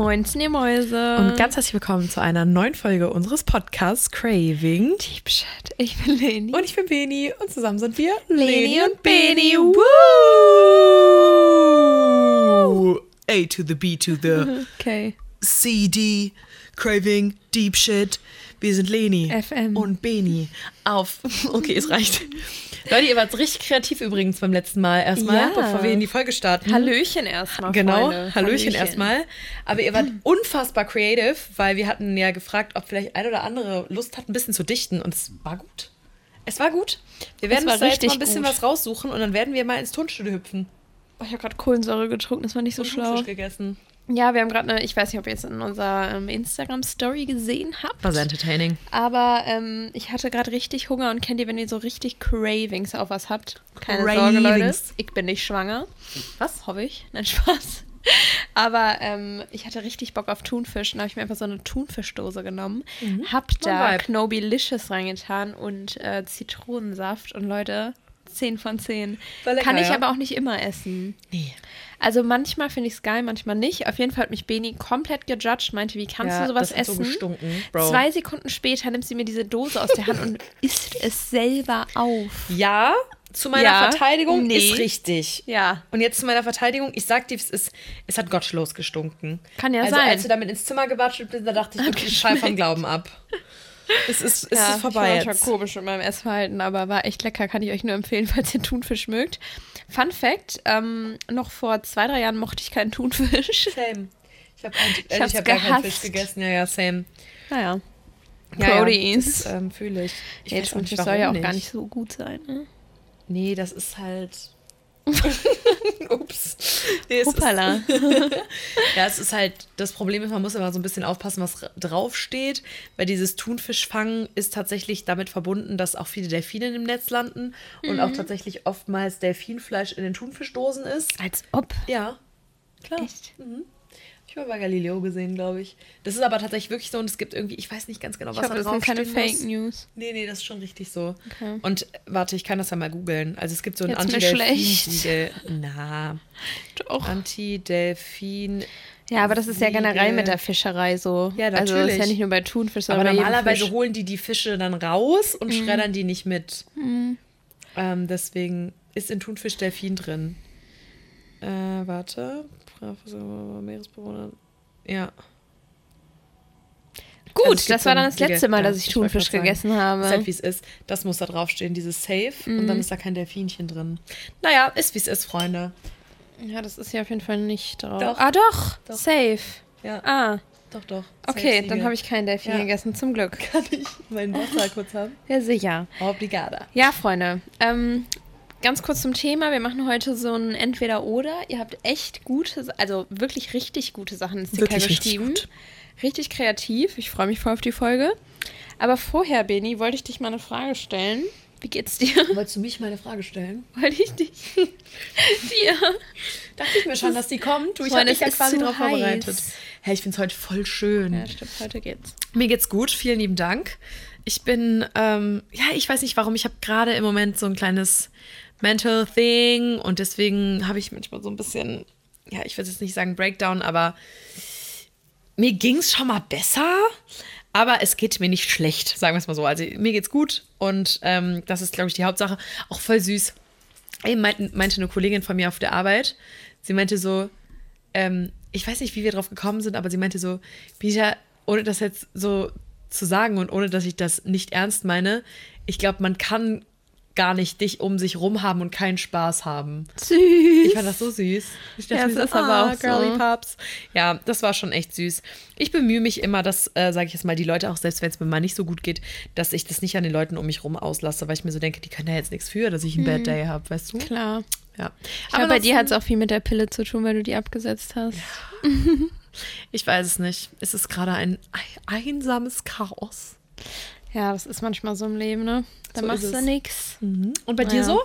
Moin, ihr Mäuse. Und ganz herzlich willkommen zu einer neuen Folge unseres Podcasts Craving. Deep Shit. Ich bin Leni. Und ich bin Beni. Und zusammen sind wir Leni und Beni. Woo! A to the B to the Okay. C, D. Craving, Deep Shit. Wir sind Leni FM. und Beni auf. Okay, es reicht. Leute, ihr wart richtig kreativ übrigens beim letzten Mal erstmal, Ja. bevor wir in die Folge starten. Hallöchen erstmal. Genau, Freunde. Hallöchen, erstmal. Aber ihr wart unfassbar creative, weil wir hatten ja gefragt, ob vielleicht ein oder andere Lust hat, ein bisschen zu dichten. Und es war gut. Es war gut. Wir werden uns da jetzt richtig mal ein bisschen gut. was raussuchen und dann werden wir mal ins Tonstudio hüpfen. Oh, ich habe gerade Kohlensäure getrunken, das war nicht so Und schlau. Thunfisch gegessen. Ja, wir haben gerade eine, ich weiß nicht, ob ihr es in unserer ähm, Instagram-Story gesehen habt. War sehr entertaining. Aber ähm, ich hatte gerade richtig Hunger und kennt ihr, wenn ihr so richtig Cravings auf was habt? Keine Sorge, Leute. Cravings. Ich bin nicht schwanger. Was? Hoffe ich. Nein, Spaß. Aber ähm, ich hatte richtig Bock auf Thunfisch. Dann habe ich mir einfach so eine Thunfischdose genommen. Hab da. Knobilicious reingetan und äh, Zitronensaft. Und Leute, 10 von 10. War lecker, Kann ich ja? aber auch nicht immer essen. Nee. Also manchmal finde ich es geil, manchmal nicht. Auf jeden Fall hat mich Beni komplett gejudged, meinte, wie kannst Ja, du sowas so essen? gestunken, Bro. Zwei Sekunden später nimmt sie mir diese Dose aus der Hand und isst es selber auf. Ja, zu meiner Ja, Verteidigung nee. ist richtig. Ja. Und jetzt zu meiner Verteidigung, ich sag dir, es, ist, es hat gottschlos gestunken. Kann ja also, sein. als du damit ins Zimmer gewatscht bist, da dachte ich, okay, ich fall vom Glauben ab. Es ist, es ist vorbei ich war jetzt. manchmal komisch mit meinem Essverhalten, aber war echt lecker. Kann ich euch nur empfehlen, falls ihr Thunfisch mögt. Fun Fact: ähm, Noch vor zwei, drei Jahren mochte ich keinen Thunfisch. Same. Ich habe äh, hab gar keinen Fisch gegessen. Ja, ja, same. Naja. Ja, Proteins. Ja, das ähm, fühle ich. Ich nicht, Thunfisch soll ja auch nicht. gar nicht so gut sein. Ne? Nee, das ist halt... Ups. Nee, Hoppala. Ist, ja, es ist halt, das Problem ist, man muss immer so ein bisschen aufpassen, was ra- draufsteht, weil dieses Thunfischfangen ist tatsächlich damit verbunden, dass auch viele Delfine im Netz landen und Mhm. auch tatsächlich oftmals Delfinfleisch in den Thunfischdosen ist. Als ob. Ja, klar. Echt? Ich habe bei Galileo gesehen, glaube ich. Das ist aber tatsächlich wirklich so und es gibt irgendwie, ich weiß nicht ganz genau, Ich was hoffe, da das sind keine Fake. News. Nee, nee, das ist schon richtig so. Okay. Und warte, ich kann das ja mal googeln. Also es gibt so ein Antidelfin. Na, Doch. Antidelfin. Ja, aber das ist ja generell mit der Fischerei so. Ja, Also ist ja natürlich. nicht nur bei Thunfisch, Aber sondern bei jedem normalerweise Fisch. holen die die Fische dann raus und Mhm. schreddern die nicht mit. Ähm, deswegen ist in Thunfisch Delfin drin. Äh, warte. Professor Meeresbewohner. Ja. Gut, Also es gibt das war dann das letzte. Mal, Ja, dass ich Thunfisch gegessen habe. Ist halt, wie es ist. Das muss da draufstehen, dieses Safe. Und Mhm. dann ist da kein Delfinchen drin. Naja, ist wie es ist, Freunde. Ja, das ist ja auf jeden Fall nicht drauf. Doch. Ah, doch. Doch. Safe. Ja, Ah, doch, doch. okay, dann habe ich keinen Delfin Ja. gegessen, zum Glück. Kann ich mein Wasser kurz haben? Ja, sicher. Obrigada. Ja, Freunde, ähm, ganz kurz zum Thema. Wir machen heute so ein Entweder-Oder. Ihr habt echt gute, also wirklich richtig gute Sachen ins Sticker Wirklich richtig geschrieben. gut. Richtig kreativ. Ich freue mich voll auf die Folge. Aber vorher, Beni, wollte ich dich mal eine Frage stellen. Wie geht's dir? Wolltest du mich meine Frage stellen? Wollte ich dich dir Dachte ich mir schon, dass die kommt. Du, ich habe mich ja quasi zu darauf vorbereitet. heiß. Hey, ich finde es heute voll schön. Ja, stimmt, heute geht's. Mir geht's gut, vielen lieben Dank. Ich bin, ähm, ja, ich weiß nicht warum, ich habe gerade im Moment so ein kleines Mental Thing und deswegen habe ich manchmal so ein bisschen, ja, ich will jetzt nicht sagen Breakdown, aber mir ging's schon mal besser, aber es geht mir nicht schlecht, sagen wir es mal so. Also mir geht's gut und ähm, das ist, glaube ich, die Hauptsache. Auch voll süß. Eben meinte, eine Kollegin von mir auf der Arbeit, sie meinte so, ähm, ich weiß nicht, wie wir drauf gekommen sind, aber sie meinte so, Bija, ohne das jetzt so zu sagen und ohne dass ich das nicht ernst meine, ich glaube, man kann gar nicht dich um sich rum haben und keinen Spaß haben. Süß. Ich fand das so süß. Ich Ja, mir es so, ist aber auch so. Girly Pups. Ja, das war schon echt süß. Ich bemühe mich immer, dass, äh, sage ich jetzt mal, die Leute, auch selbst wenn es mir mal nicht so gut geht, dass ich das nicht an den Leuten um mich rum auslasse, weil ich mir so denke, die können da jetzt nichts für, dass ich einen Bad Day habe, weißt du? Klar. Ja. Ich glaube, bei dir hat es auch viel mit der Pille zu tun, weil du die abgesetzt hast. Ich weiß es nicht. Es ist gerade ein ei- einsames Chaos. Ja, das ist manchmal so im Leben, ne? Da So machst du es. nix. Und bei Ja. dir so?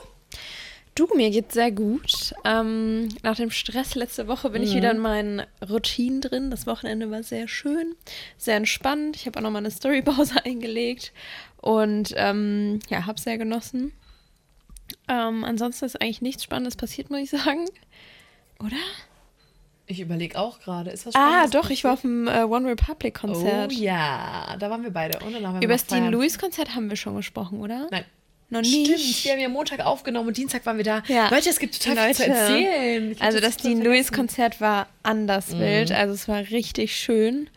Du, mir geht's sehr gut. Ähm, nach dem Stress letzte Woche bin ich Mhm. wieder in meinen Routinen drin. Das Wochenende war sehr schön, sehr entspannt. Ich habe auch nochmal eine Storypause eingelegt und ähm, ja, habe sehr genossen. Ähm, ansonsten ist eigentlich nichts Spannendes passiert, muss ich sagen. Oder? Ich überlege auch gerade. Ist was Ah, Spannendes doch, ich war auf dem äh, One Republic Konzert. Oh ja, da waren wir beide. Und dann haben wir Über das Dean. Lewis Konzert haben wir schon gesprochen, oder? Nein. Noch Stimmt, nicht. wir haben ja Montag aufgenommen und Dienstag waren wir da. Ja. Leute, es gibt total viel zu erzählen. Also das total Dean Lewis. Konzert war anders Mhm. wild. Also es war richtig schön.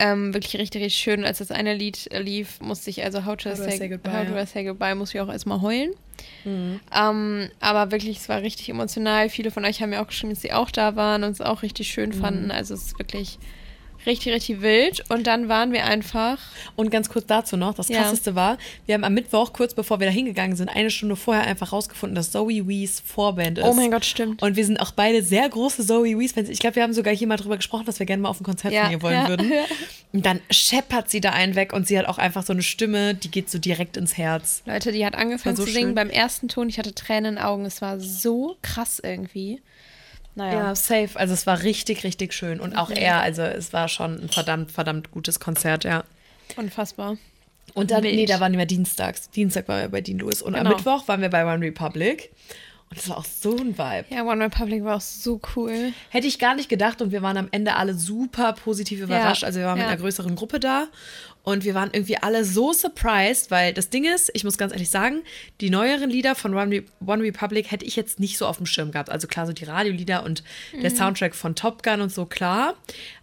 Ähm, wirklich richtig, richtig schön. Als das eine Lied äh, lief, musste ich also How to, How say, Say Goodbye, How Do ja. Say Goodbye musste ich auch erstmal heulen. Mhm. Ähm, aber wirklich, es war richtig emotional. Viele von euch haben mir auch geschrieben, dass sie auch da waren und es auch richtig schön Mhm. fanden. Also es ist wirklich richtig, richtig wild. Und dann waren wir einfach. Und ganz kurz dazu noch, das Ja. krasseste war, wir haben am Mittwoch, kurz bevor wir da hingegangen sind, eine Stunde vorher einfach rausgefunden, dass Zoe Wees Vorband ist. Oh mein Gott, stimmt. Und wir sind auch beide sehr große Zoe Wees-Fans. Ich glaube, wir haben sogar hier mal drüber gesprochen, dass wir gerne mal auf ein Konzert Ja, von ihr wollen ja, würden. Und dann scheppert sie da einen weg und sie hat auch einfach so eine Stimme, die geht so direkt ins Herz. Leute, die hat angefangen so zu singen schön. beim ersten Ton. Ich hatte Tränen in den Augen. Es war so krass irgendwie. Naja. Ja, safe. Also es war richtig, richtig schön. Und auch er, also es war schon ein verdammt, verdammt gutes Konzert, ja. Unfassbar. Und dann, Wild. nee, da waren wir dienstags. Dienstag waren wir bei Dean Lewis. Und Genau. am Mittwoch waren wir bei One Republic. Und das war auch so ein Vibe. Ja, One Republic war auch so cool. Hätte ich gar nicht gedacht und wir waren am Ende alle super positiv überrascht. also wir waren mit ja. einer größeren Gruppe da und wir waren irgendwie alle so surprised, weil das Ding ist, ich muss ganz ehrlich sagen, die neueren Lieder von One, Re One Republic hätte ich jetzt nicht so auf dem Schirm gehabt. Also klar, so die Radiolieder und Mhm. der Soundtrack von Top Gun und so, klar.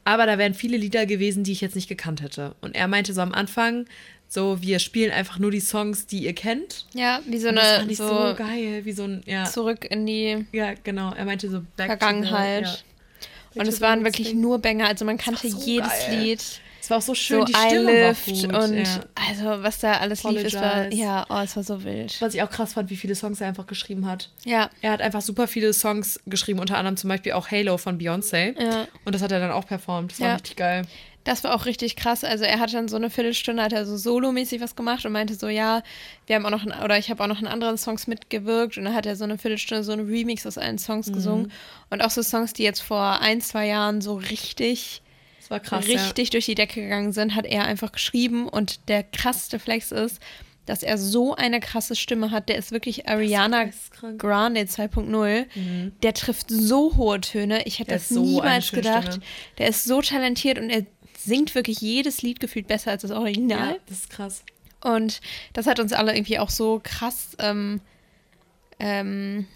Aber da wären viele Lieder gewesen, die ich jetzt nicht gekannt hätte. Und er meinte so am Anfang, so, wir spielen einfach nur die Songs, die ihr kennt. Ja, wie so Und das eine fand ich so, so, geil, wie so ein, ja. zurück in die Ja, genau. Er meinte so back Vergangenheit. The, ja. Und es waren wirklich nur Banger. Also man kannte so jedes geil. Lied. Es war auch so schön, So die Stimme Lift war gut. und ja. also was da alles lief, es war, Apologize. ja, oh, es war so wild. Was ich auch krass fand, wie viele Songs er einfach geschrieben hat. Ja, Er hat einfach super viele Songs geschrieben, unter anderem zum Beispiel auch Halo von Beyoncé. Ja. Und das hat er dann auch performt. Das war Ja. richtig geil. das war auch richtig krass. Also er hat dann so eine Viertelstunde, hat er so solomäßig was gemacht und meinte so, ja, wir haben auch noch, ein, oder ich habe auch noch in anderen Songs mitgewirkt und dann hat er so eine Viertelstunde so einen Remix aus allen Mhm. Songs gesungen und auch so Songs, die jetzt vor ein, zwei Jahren so richtig Das war krass. richtig durch die Decke gegangen sind, hat er einfach geschrieben. Und der krasseste Flex ist, dass er so eine krasse Stimme hat. Der ist wirklich Ariana geisteskrank. Grande 2.0. Der trifft so hohe Töne. Ich hätte Der das ist so niemals gedacht. Stimme. Der ist so talentiert und er singt wirklich jedes Lied gefühlt besser als das Ja. Original. ja, das ist krass. Und das hat uns alle irgendwie auch so krass, ähm, ähm,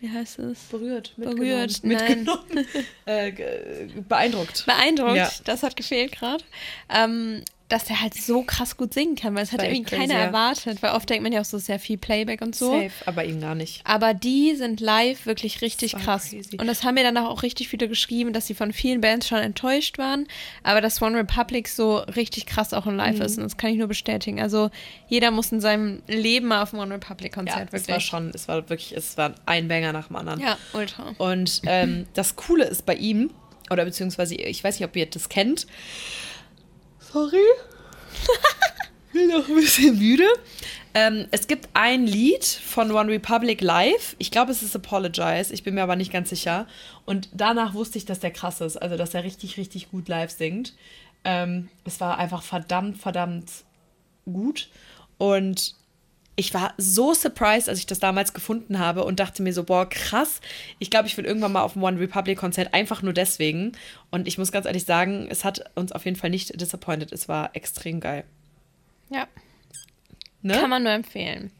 wie heißt es? Berührt. Berührt, Mitgenommen. mitgenommen. äh, beeindruckt. beeindruckt, Ja. das hat gefehlt gerade, ähm, dass der halt so krass gut singen kann, weil es hat irgendwie keiner ja. erwartet, weil oft denkt man ja auch so sehr viel Playback und so. Safe, aber ihm gar nicht. Aber die sind live wirklich richtig krass. crazy. Und das haben mir dann auch richtig viele geschrieben, dass sie von vielen Bands schon enttäuscht waren, aber dass One Republic so richtig krass auch in Mhm. Live ist. Und das kann ich nur bestätigen. Also jeder muss in seinem Leben mal auf ein One Republic Ja, Konzert es wirklich. war schon, es war wirklich, es war ein Banger nach dem anderen. Ja, ultra. Und ähm, das Coole ist bei ihm, oder beziehungsweise, ich weiß nicht, ob ihr das kennt. Sorry. Bin noch ein bisschen müde. Ähm, es gibt ein Lied von One Republic Live. Ich glaube, es ist Apologize. Ich bin mir aber nicht ganz sicher. Und danach wusste ich, dass der krass ist. Also, dass er richtig, richtig gut live singt. Ähm, es war einfach verdammt, verdammt gut. Und ich war so surprised, als ich das damals gefunden habe und dachte mir so, boah, krass. Ich glaube, ich will irgendwann mal auf ein One Republic Konzert, einfach nur deswegen. Und ich muss ganz ehrlich sagen, es hat uns auf jeden Fall nicht disappointed. Es war extrem geil. Ja. Ne? Kann man nur empfehlen.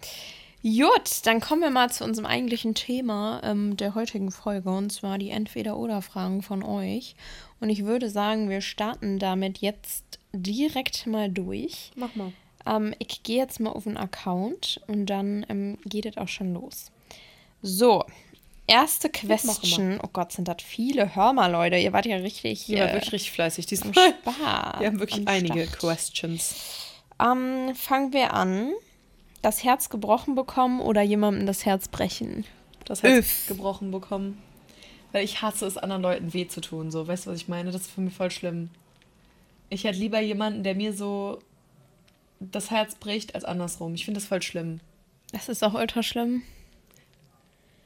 Gut, dann kommen wir mal zu unserem eigentlichen Thema ähm, der heutigen Folge und zwar die Entweder-Oder-Fragen von euch. Und ich würde sagen, wir starten damit jetzt direkt mal durch. Mach mal. Ähm, ich gehe jetzt mal auf den Account und dann ähm, geht es auch schon los. So, erste Question. Oh Gott, sind das viele. Hör mal, Leute, ihr wart ja richtig. Die war äh, wirklich richtig fleißig diesmal. Spaß. Wir haben wirklich einige Start. Questions. Ähm, fangen wir an. Das Herz gebrochen bekommen oder jemandem das Herz brechen? Das Herz Öff. gebrochen bekommen. Weil ich hasse es, anderen Leuten weh zu tun. So, weißt du, was ich meine? Das ist für mich voll schlimm. Ich hätte lieber jemanden, der mir so das Herz bricht, als andersrum. Ich finde das voll schlimm. Das ist auch ultra schlimm.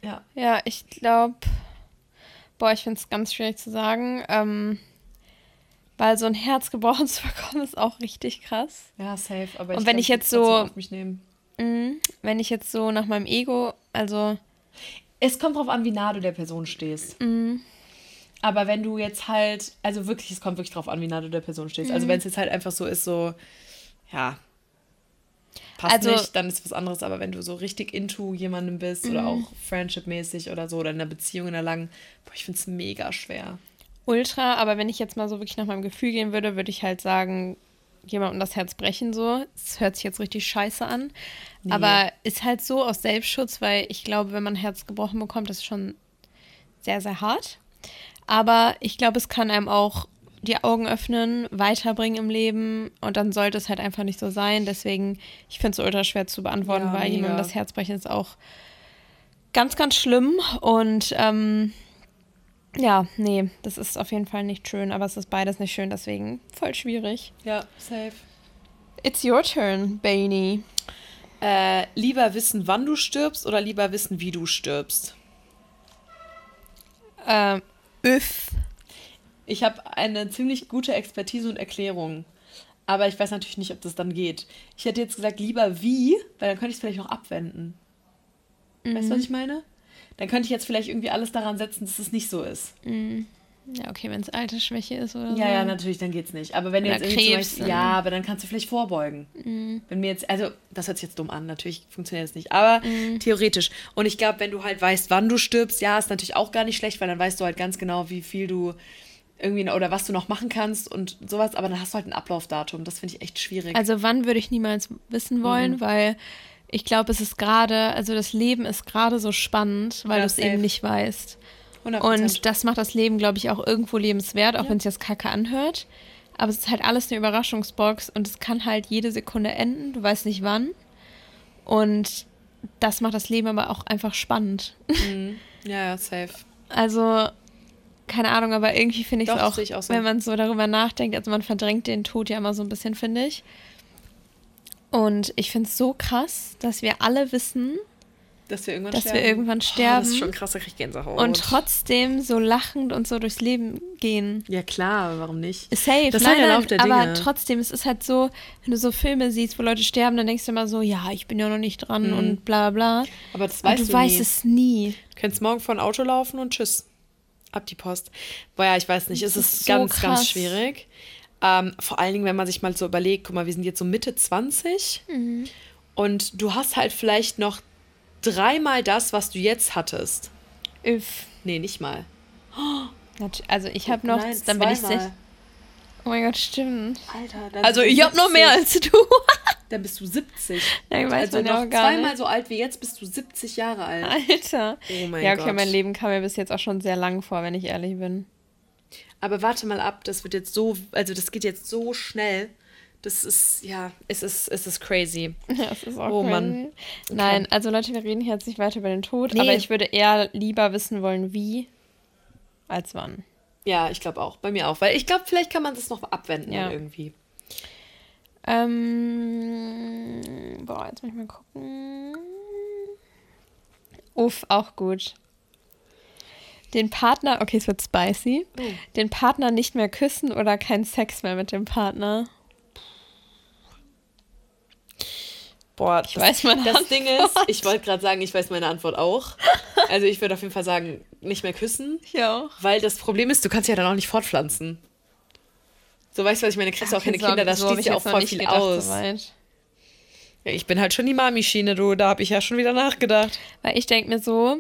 Ja. Ja, ich glaube, boah, ich finde es ganz schwierig zu sagen, ähm, weil so ein Herz gebrochen zu bekommen ist auch richtig krass. Ja, safe. Aber Und ich wenn glaub, ich jetzt so- auf mich nehmen. Mhm. Wenn ich jetzt so nach meinem Ego, also Es kommt drauf an, wie nah du der Person stehst. Mhm. Aber wenn du jetzt halt, also wirklich, es kommt wirklich drauf an, wie nah du der Person stehst. Also Mhm. wenn es jetzt halt einfach so ist, so, ja, passt Also- nicht, dann ist was anderes. Aber wenn du so richtig into jemandem bist oder Mhm. auch friendship-mäßig oder so oder in einer Beziehung in einer langen, boah, ich finde es mega schwer. Ultra, aber wenn ich jetzt mal so wirklich nach meinem Gefühl gehen würde, würde ich halt sagen, jemandem das Herz brechen so. Es hört sich jetzt richtig scheiße an. Nee. Aber ist halt so aus Selbstschutz, weil ich glaube, wenn man ein Herz gebrochen bekommt, das ist schon sehr, sehr hart. Aber ich glaube, es kann einem auch die Augen öffnen, weiterbringen im Leben und dann sollte es halt einfach nicht so sein. Deswegen, ich finde es ultra schwer zu beantworten, Ja, weil jemandem das Herz brechen ist auch ganz, ganz schlimm und ähm, ja, nee, das ist auf jeden Fall nicht schön, aber es ist beides nicht schön, deswegen voll schwierig. Ja, safe. It's your turn, Bainey. Äh, lieber wissen, wann du stirbst oder lieber wissen, wie du stirbst? Ähm, üff. Ich habe eine ziemlich gute Expertise und Erklärung. Aber ich weiß natürlich nicht, ob das dann geht. Ich hätte jetzt gesagt, lieber wie, weil dann könnte ich es vielleicht noch abwenden. Weißt du, was ich meine? Dann könnte ich jetzt vielleicht irgendwie alles daran setzen, dass es nicht so ist. Ja, okay, wenn es Altersschwäche ist oder so. Ja, ja, natürlich, dann geht's nicht. Aber wenn du Oder jetzt irgendwie Krebs, Beispiel, ja, aber dann kannst du vielleicht vorbeugen. Wenn mir jetzt, also das hört sich jetzt dumm an, natürlich funktioniert das nicht, aber theoretisch. Und ich glaube, wenn du halt weißt, wann du stirbst, ja, ist natürlich auch gar nicht schlecht, weil dann weißt du halt ganz genau, wie viel du irgendwie oder was du noch machen kannst und sowas, aber dann hast du halt ein Ablaufdatum. Das finde ich echt schwierig. Also wann würde ich niemals wissen wollen, Mhm. weil ich glaube, es ist gerade, also das Leben ist gerade so spannend, weil du es eben nicht weißt. 100%. Und das macht das Leben, glaube ich, auch irgendwo lebenswert, auch Ja. wenn es jetzt kacke anhört. Aber es ist halt alles eine Überraschungsbox und es kann halt jede Sekunde enden. Du weißt nicht wann. Und das macht das Leben aber auch einfach spannend. ja, ja, safe. Also, keine Ahnung, aber irgendwie finde ich es auch, ich auch so. wenn man so darüber nachdenkt, also man verdrängt den Tod ja immer so ein bisschen, finde ich. Und ich finde es so krass, dass wir alle wissen Dass wir irgendwann Dass wir sterben. irgendwann Oh, das sterben. ist schon krass, da krieg ich Gänsehaut. und trotzdem so lachend und so durchs Leben gehen. Ja, klar, warum nicht? Safe, Das ist nein, halt der nein, Lauf der aber Dinge. trotzdem, es ist halt so, wenn du so Filme siehst, wo Leute sterben, dann denkst du immer so, ja, ich bin ja noch nicht dran Mhm. und bla bla bla. Aber das Und weißt du, du, weißt nie. es nie. Du kannst morgen vor ein Auto laufen und tschüss. Ab die Post. Boah, ja, ich weiß nicht. Es ist, ist so ganz, krass. ganz schwierig. Ähm, vor allen Dingen, wenn man sich mal so überlegt, guck mal, wir sind jetzt so Mitte 20 Mhm. und du hast halt vielleicht noch dreimal das, was du jetzt hattest. Üff. Nee, nicht mal. Also ich habe noch, Nein, dann bin ich sech- Oh mein Gott, stimmt. Alter, Also ich habe noch 70. mehr als du. Dann bist du 70. Nein, weiß also ja noch zweimal nicht. so alt wie jetzt bist du 70 Jahre alt. Alter. Oh mein ja, okay, Gott. mein Leben kam mir bis jetzt auch schon sehr lang vor, wenn ich ehrlich bin. Aber warte mal ab, das wird jetzt so, also das geht jetzt so schnell. Das ist, ja, es ist, es ist crazy. Ja, das ist auch Oh, crazy. Mann. Nein, also Leute, wir reden hier jetzt nicht weiter über den Tod, Nee. aber ich würde eher lieber wissen wollen, wie, als wann. Ja, ich glaube auch. Bei mir auch. Weil ich glaube, vielleicht kann man das noch abwenden Ja. irgendwie. Ähm, boah, jetzt muss ich mal gucken. Uff, auch gut. Den Partner, okay, es wird spicy. Oh. Den Partner nicht mehr küssen oder keinen Sex mehr mit dem Partner. Boah, Ich weiß meine Das Ding ist, Antwort. ich wollte gerade sagen, ich weiß meine Antwort auch. Also ich würde auf jeden Fall sagen, nicht mehr küssen. Ja auch. Weil das Problem ist, du kannst ja dann auch nicht fortpflanzen. So weißt du, was ich meine? Kriegst du auch keine Kinder, das schließt ja auch voll viel aus. Soweit. Ja, ich bin halt schon die Mami-Schiene, du. Da habe ich ja schon wieder nachgedacht. Weil ich denke mir so,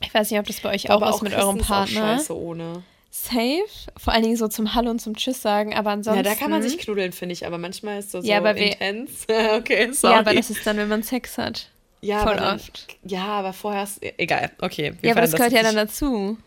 ich weiß nicht, ob das bei euch auch ist mit eurem ist auch Partner. scheiße ohne. Safe. Vor allen Dingen so zum Hallo und zum Tschüss sagen, aber ansonsten. Ja, da kann man sich knuddeln, finde ich. Aber manchmal ist das so Ja, aber intens. okay, sorry. Ja, aber das ist dann, wenn man Sex hat. Ja, voll aber dann, oft. Ja, aber vorher ist. Egal, okay. Ja, aber das verändern gehört ja dann dazu.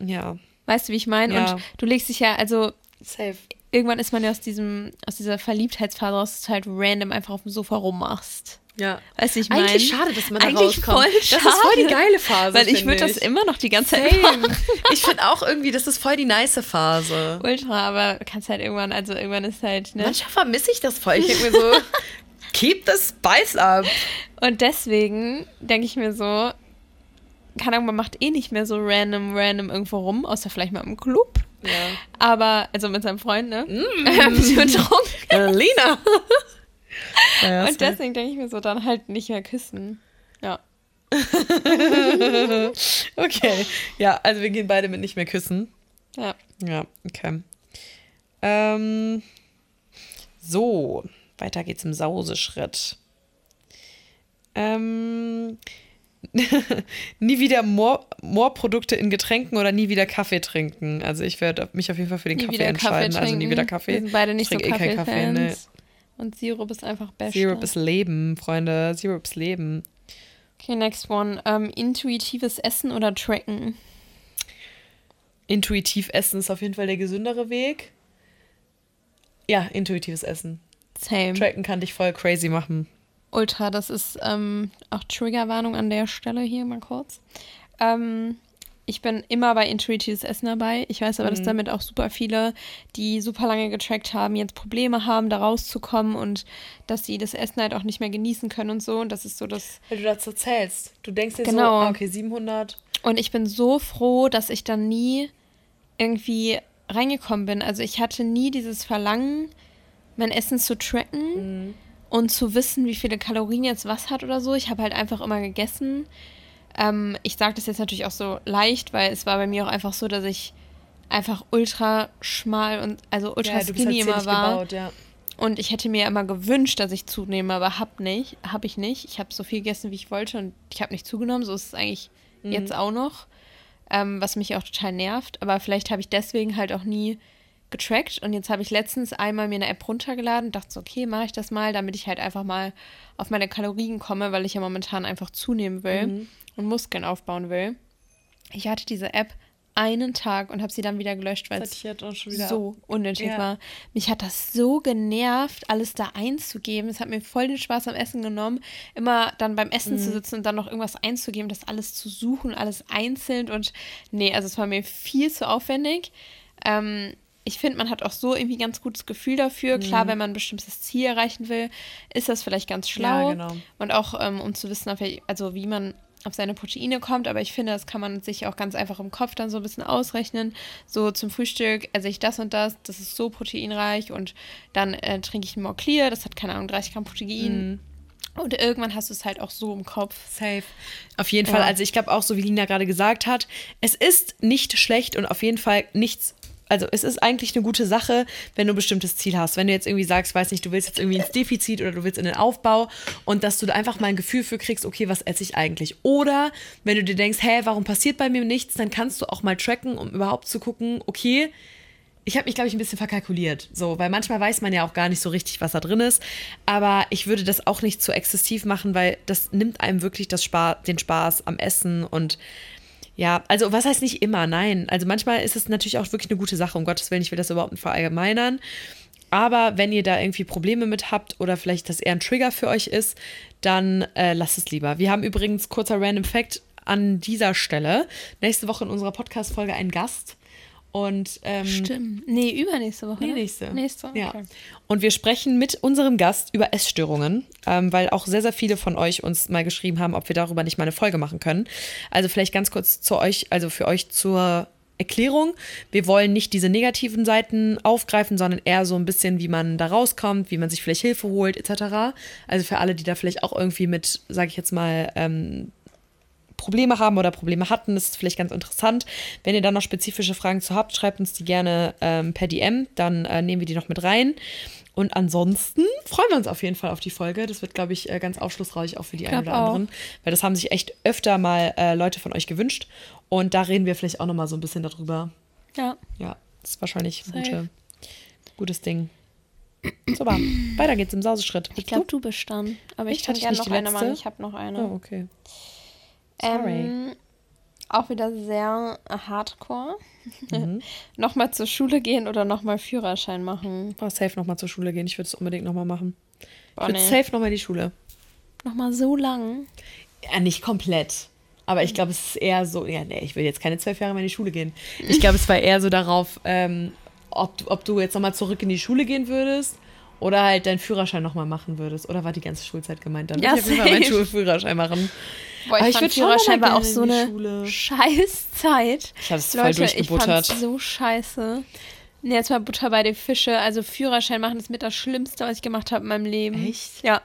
Ja, Weißt du, wie ich meine? Ja. Und du legst dich ja, also safe. irgendwann ist man ja aus diesem, aus dieser Verliebtheitsphase raus, dass du halt random einfach auf dem Sofa rummachst. Ja. Weißt du, wie ich meine? Eigentlich schade, dass man da Eigentlich rauskommt. voll Das ist voll die schade. geile Phase. Weil ich würde das immer noch die ganze Zeit machen. Same. Ich finde auch irgendwie, das ist voll die nice Phase. Ultra, aber kannst halt irgendwann, also irgendwann ist halt, ne? Manchmal vermisse ich das voll. Ich denke mir so, keep the spice up. Und deswegen denke ich mir so, keine Ahnung, man macht eh nicht mehr so random, random irgendwo rum, außer vielleicht mal im Club. Ja. Aber, also mit seinem Freund, ne? Mm. Betrunken. Lena. ja, Und deswegen denke ich mir so, dann halt nicht mehr küssen. Ja. okay. Ja, also wir gehen beide mit nicht mehr küssen. Ja. Ja, okay. Ähm, so, weiter geht's im Sauseschritt. Ähm, nie wieder Moor- Moorprodukte in Getränken oder nie wieder Kaffee trinken. Also ich werde mich auf jeden Fall für den Nie Kaffee wieder Kaffee entscheiden. also nie wieder Kaffee. Wir sind beide nicht ich so eh Kaffee. Kaffee-Fans. Nee. Und Sirup ist einfach beste. Syrup ist Leben, Freunde. Syrup ist Leben. Okay, next one. Ähm, intuitives Essen oder Tracken? Intuitiv essen ist auf jeden Fall der gesündere Weg. Ja, intuitives Essen. Same. Tracken kann dich voll crazy machen. Ultra, das ist ähm, auch Triggerwarnung an der Stelle hier mal kurz. Ähm, ich bin immer bei intuitives Essen dabei. Ich weiß aber, dass damit auch super viele, die super lange getrackt haben, jetzt Probleme haben, da rauszukommen und dass sie das Essen halt auch nicht mehr genießen können und so. Und das ist so das. Weil du dazu zählst. Du denkst dir so, Genau. ah, okay, 700. Und ich bin so froh, dass ich dann nie irgendwie reingekommen bin. Also ich hatte nie dieses Verlangen, mein Essen zu tracken und zu wissen, wie viele Kalorien jetzt was hat oder so. Ich habe halt einfach immer gegessen. Ähm, ich sage das jetzt natürlich auch so leicht, weil es war bei mir auch einfach so, dass ich einfach ultra schmal und also ultra Ja, skinny halt immer war. gebaut, ja. Und ich hätte mir immer gewünscht, dass ich zunehme, aber hab nicht, habe ich nicht. Ich habe so viel gegessen, wie ich wollte und ich habe nicht zugenommen. So ist es eigentlich jetzt auch noch, ähm, was mich auch total nervt. Aber vielleicht habe ich deswegen halt auch nie getrackt und jetzt habe ich letztens einmal mir eine App runtergeladen, dachte so, okay, mache ich das mal, damit ich halt einfach mal auf meine Kalorien komme, weil ich ja momentan einfach zunehmen will und Muskeln aufbauen will. Ich hatte diese App einen Tag und habe sie dann wieder gelöscht, weil es so unnötig Ja. war. Mich hat das so genervt, alles da einzugeben. Es hat mir voll den Spaß am Essen genommen, immer dann beim Essen Mhm. zu sitzen und dann noch irgendwas einzugeben, das alles zu suchen, alles einzeln und nee, also es war mir viel zu aufwendig. Ähm, ich finde, man hat auch so irgendwie ganz gutes Gefühl dafür. Klar, wenn man ein bestimmtes Ziel erreichen will, ist das vielleicht ganz schlau. Mhm. Ja, genau. Und auch ähm, um zu wissen, also wie man auf seine Proteine kommt, aber ich finde, das kann man sich auch ganz einfach im Kopf dann so ein bisschen ausrechnen. So zum Frühstück esse ich das und das, das ist so proteinreich und dann äh, trinke ich ein More Clear, das hat keine Ahnung, 30 Gramm Protein. Mhm. Und irgendwann hast du es halt auch so im Kopf. Safe. Auf jeden Ja. Fall. Also ich glaube auch, so wie Lina gerade gesagt hat, es ist nicht schlecht und auf jeden Fall nichts. Also es ist eigentlich eine gute Sache, wenn du ein bestimmtes Ziel hast. Wenn du jetzt irgendwie sagst, weiß nicht, du willst jetzt irgendwie ins Defizit oder du willst in den Aufbau und dass du da einfach mal ein Gefühl für kriegst, okay, was esse ich eigentlich? Oder wenn du dir denkst, hä, warum passiert bei mir nichts, dann kannst du auch mal tracken, um überhaupt zu gucken, okay, ich habe mich, glaube ich, ein bisschen verkalkuliert. So, weil manchmal weiß man ja auch gar nicht so richtig, was da drin ist. Aber ich würde das auch nicht zu exzessiv machen, weil das nimmt einem wirklich das Spa den Spaß am Essen und ja, also was heißt nicht immer, nein. Also manchmal ist es natürlich auch wirklich eine gute Sache, um Gottes Willen, ich will das überhaupt nicht verallgemeinern. Aber wenn ihr da irgendwie Probleme mit habt oder vielleicht das eher ein Trigger für euch ist, dann äh, lasst es lieber. Wir haben übrigens, kurzer Random Fact an dieser Stelle, nächste Woche in unserer Podcast-Folge einen Gast. Und ähm, Stimmt. Nee, übernächste Woche. Nee, ne? nächste. Nächste, Ja. okay. Und wir sprechen mit unserem Gast über Essstörungen, ähm, weil auch sehr, sehr viele von euch uns mal geschrieben haben, ob wir darüber nicht mal eine Folge machen können. Also vielleicht ganz kurz zu euch, also für euch zur Erklärung. Wir wollen nicht diese negativen Seiten aufgreifen, sondern eher so ein bisschen, wie man da rauskommt, wie man sich vielleicht Hilfe holt, etc. Also für alle, die da vielleicht auch irgendwie mit, sage ich jetzt mal, ähm, Probleme haben oder Probleme hatten, das ist vielleicht ganz interessant. Wenn ihr da noch spezifische Fragen zu habt, schreibt uns die gerne ähm, per DM, dann äh, nehmen wir die noch mit rein. Und ansonsten freuen wir uns auf jeden Fall auf die Folge. Das wird, glaube ich, äh, ganz aufschlussreich auch für die einen oder auch. anderen, weil das haben sich echt öfter mal äh, Leute von euch gewünscht. Und da reden wir vielleicht auch noch mal so ein bisschen darüber. Ja. Ja, das ist wahrscheinlich ein gute, gutes Ding. Super, weiter geht's im Sauseschritt. Ich glaube, du bist dann. Aber ich Echt? kann Hatte ich gerne noch eine machen. Ich habe noch eine. Oh, okay. Sorry. Ähm, auch wieder sehr hardcore. Mhm. nochmal zur Schule gehen oder nochmal Führerschein machen. Oh, safe nochmal zur Schule gehen. Ich würde es unbedingt nochmal machen. Ich Boah, würde nee. safe nochmal in die Schule. Nochmal so lang. Ja, nicht komplett. Aber ich glaube, es ist eher so, ja, nee, ich will jetzt keine zwölf Jahre mehr in die Schule gehen. Ich glaube, es war eher so darauf, ähm, ob, du- ob du jetzt nochmal zurück in die Schule gehen würdest oder halt deinen Führerschein nochmal machen würdest. Oder war die ganze Schulzeit gemeint? Dann Ja, würde ich auf jeden Fall meinen. Schulführerschein machen. Boah, ich, Aber ich fand Führerschein war auch so eine. Scheißzeit. Ich habe es voll Leute, ich durchgebuttert. fand's so scheiße. Nee, jetzt mal Butter bei die Fische. Also Führerschein machen ist mit das Schlimmste, was ich gemacht habe in meinem Leben. Echt? Ja.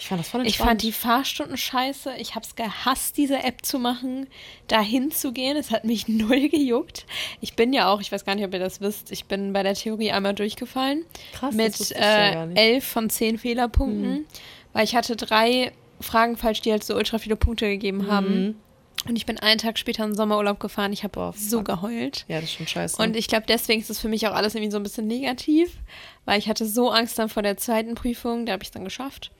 Ich fand das voll Ich fand die Fahrstunden scheiße. Ich habe es gehasst, diese App zu machen, dahin zu gehen. Es hat mich null gejuckt. Ich bin ja auch, ich weiß gar nicht, ob ihr das wisst, ich bin bei der Theorie einmal durchgefallen. Krass, das Mit ja gar äh, nicht. elf von zehn Fehlerpunkten. Weil ich hatte drei Fragen falsch, die halt so ultra viele Punkte gegeben haben. Und ich bin einen Tag später in den Sommerurlaub gefahren. Ich habe so geheult. Ja, das ist schon scheiße. Und ich glaube, deswegen ist es für mich auch alles irgendwie so ein bisschen negativ, weil ich hatte so Angst dann vor der zweiten Prüfung, da habe ich es dann geschafft.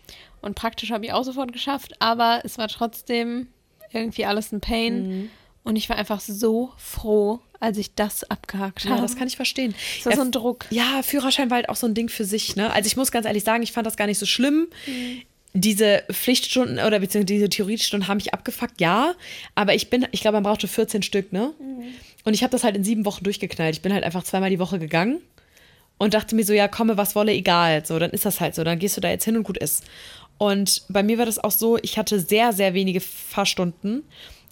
Und praktisch habe ich auch sofort geschafft, aber es war trotzdem irgendwie alles ein Pain. Mhm. Und ich war einfach so froh, als ich das abgehakt ja, habe. das kann ich verstehen. Das war Ja, so ein Druck. Ja, Führerschein war halt auch so ein Ding für sich, ne? Also ich muss ganz ehrlich sagen, ich fand das gar nicht so schlimm. Diese Pflichtstunden oder beziehungsweise diese Theoriestunden haben mich abgefuckt, ja. Aber ich bin, ich glaube, man brauchte 14 Stück, ne? Und ich habe das halt in sieben Wochen durchgeknallt. Ich bin halt einfach zweimal die Woche gegangen und dachte mir so, ja, komme, was wolle, egal. So, dann ist das halt so. Dann gehst du da jetzt hin und gut ist. Und bei mir war das auch so, ich hatte sehr, sehr wenige Fahrstunden.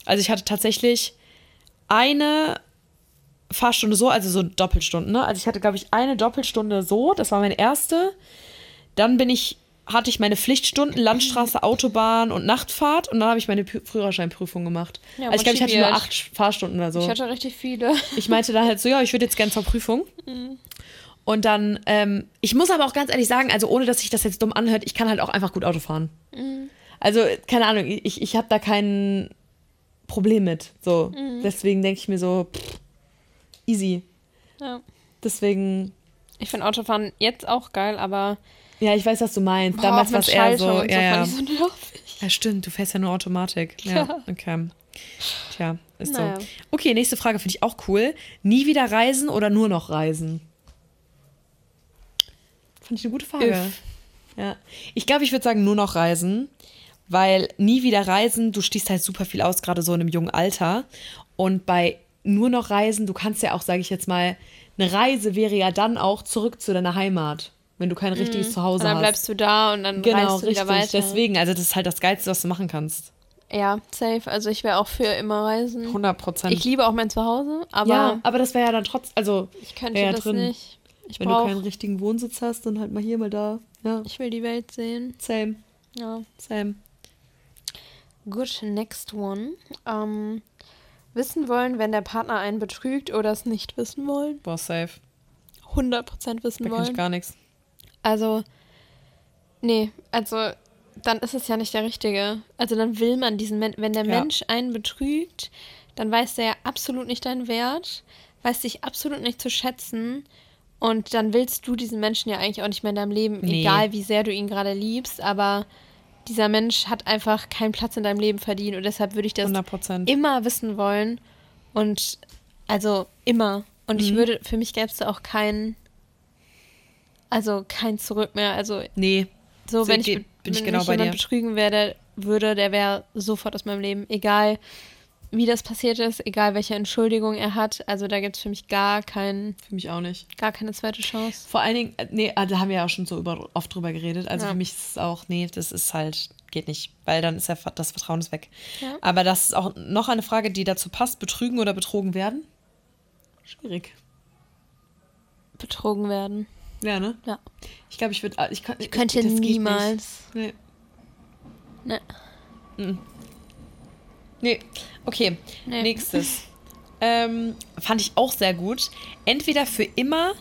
Also ich hatte tatsächlich eine Fahrstunde so, also so Doppelstunden. Ne? Also ich hatte, glaube ich, eine Doppelstunde so, das war meine erste. Dann bin ich, hatte ich meine Pflichtstunden, Landstraße, Autobahn und Nachtfahrt und dann habe ich meine Pü- Führerscheinprüfung gemacht. Ja, also ich glaube, ich hatte nur acht Fahrstunden oder so. Ich hatte richtig viele. Ich meinte dann halt so, ja, ich würde jetzt gern zur Prüfung. Und dann, ähm, ich muss aber auch ganz ehrlich sagen, also ohne dass sich das jetzt dumm anhört, ich kann halt auch einfach gut Auto fahren. Also, keine Ahnung, ich, ich habe da kein Problem mit. So. Deswegen denke ich mir so, pff, easy. Ja. Deswegen, Ich finde Autofahren jetzt auch geil, aber ja, ich weiß, was du meinst. boah, Damals war es eher so, ja, ja. so nervig. ja, stimmt, du fährst ja nur Automatik. Ja, Ja. okay. Tja, ist Naja. so. Okay, nächste Frage finde ich auch cool. Nie wieder reisen oder nur noch reisen? Fand ich eine gute Frage. Ja. Ich glaube, ich würde sagen, nur noch reisen, weil nie wieder reisen, du stehst halt super viel aus, gerade so in einem jungen Alter. Und bei nur noch reisen, du kannst ja auch, sage ich jetzt mal, eine Reise wäre ja dann auch zurück zu deiner Heimat, wenn du kein richtiges Zuhause Und dann hast. bleibst du da und dann genau, reist du richtig. wieder weiter. Deswegen, also das ist halt das Geilste, was du machen kannst. Ja, safe. Also ich wäre auch für immer reisen. 100 Prozent. Ich liebe auch mein Zuhause, aber ja, aber das wäre ja dann trotzdem, also ich könnte ja das drin. nicht. Ich wenn du keinen richtigen Wohnsitz hast, dann halt mal hier, mal da. Ja, ich will die Welt sehen. same, Ja. same. Good, next one. Ähm, wissen wollen, wenn der Partner einen betrügt oder es nicht wissen wollen. Boah, safe. 100% wissen Da kann ich wollen. gar nichts. Also, nee, also dann ist es ja nicht der Richtige. Also dann will man diesen Menschen, wenn der Ja. Mensch einen betrügt, dann weiß der ja absolut nicht deinen Wert, weiß dich absolut nicht zu schätzen und dann willst du diesen Menschen ja eigentlich auch nicht mehr in deinem Leben, Nee. egal wie sehr du ihn gerade liebst, aber dieser Mensch hat einfach keinen Platz in deinem Leben verdient und deshalb würde ich das 100 Prozent. immer wissen wollen und also immer. Und ich Mhm. würde, für mich gäbe es da auch kein, also kein Zurück mehr. Also Nee, so, So wenn ich, geht- bin ich wenn genau mich bei jemand dir. betrügen werde, würde, der wäre sofort aus meinem Leben. Egal, wie das passiert ist, egal welche Entschuldigung er hat. Also da gibt es für mich gar, kein, für mich auch nicht. gar keine zweite Chance. Vor allen Dingen, äh, nee, ah, da haben wir ja auch schon so über, oft drüber geredet. Also Ja. für mich ist es auch, nee, das ist halt, geht nicht. Weil dann ist ja das Vertrauen ist weg. Ja. Aber das ist auch noch eine Frage, die dazu passt: Betrügen oder betrogen werden? Schwierig. Betrogen werden. Ja, ne? Ja. Ich glaube, ich würde. Ich, kann- Ich könnte das nicht. niemals. Nee. Ne. Nee. Okay, Nee. nächstes. Ähm, fand ich auch sehr gut. Entweder für immer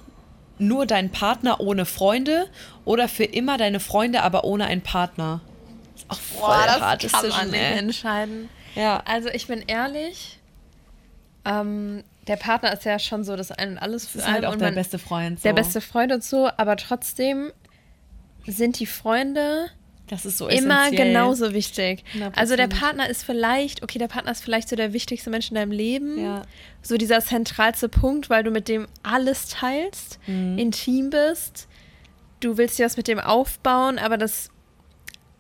nur dein Partner ohne Freunde oder für immer deine Freunde, aber ohne einen Partner. Ist auch voll hart Decision, ey. entscheiden. Ja. Also ich bin ehrlich, ähm, der Partner ist ja schon so das Ein und Alles für ist halt einen auch und der man- beste Freund. So. der beste Freund und so, aber trotzdem sind die Freunde Das ist so immer essentiell. genauso wichtig. 100%. Also der Partner ist vielleicht, okay, der Partner ist vielleicht so der wichtigste Mensch in deinem Leben. Ja. So dieser zentralste Punkt, weil du mit dem alles teilst, Mhm. intim bist. Du willst dir was mit dem aufbauen, aber das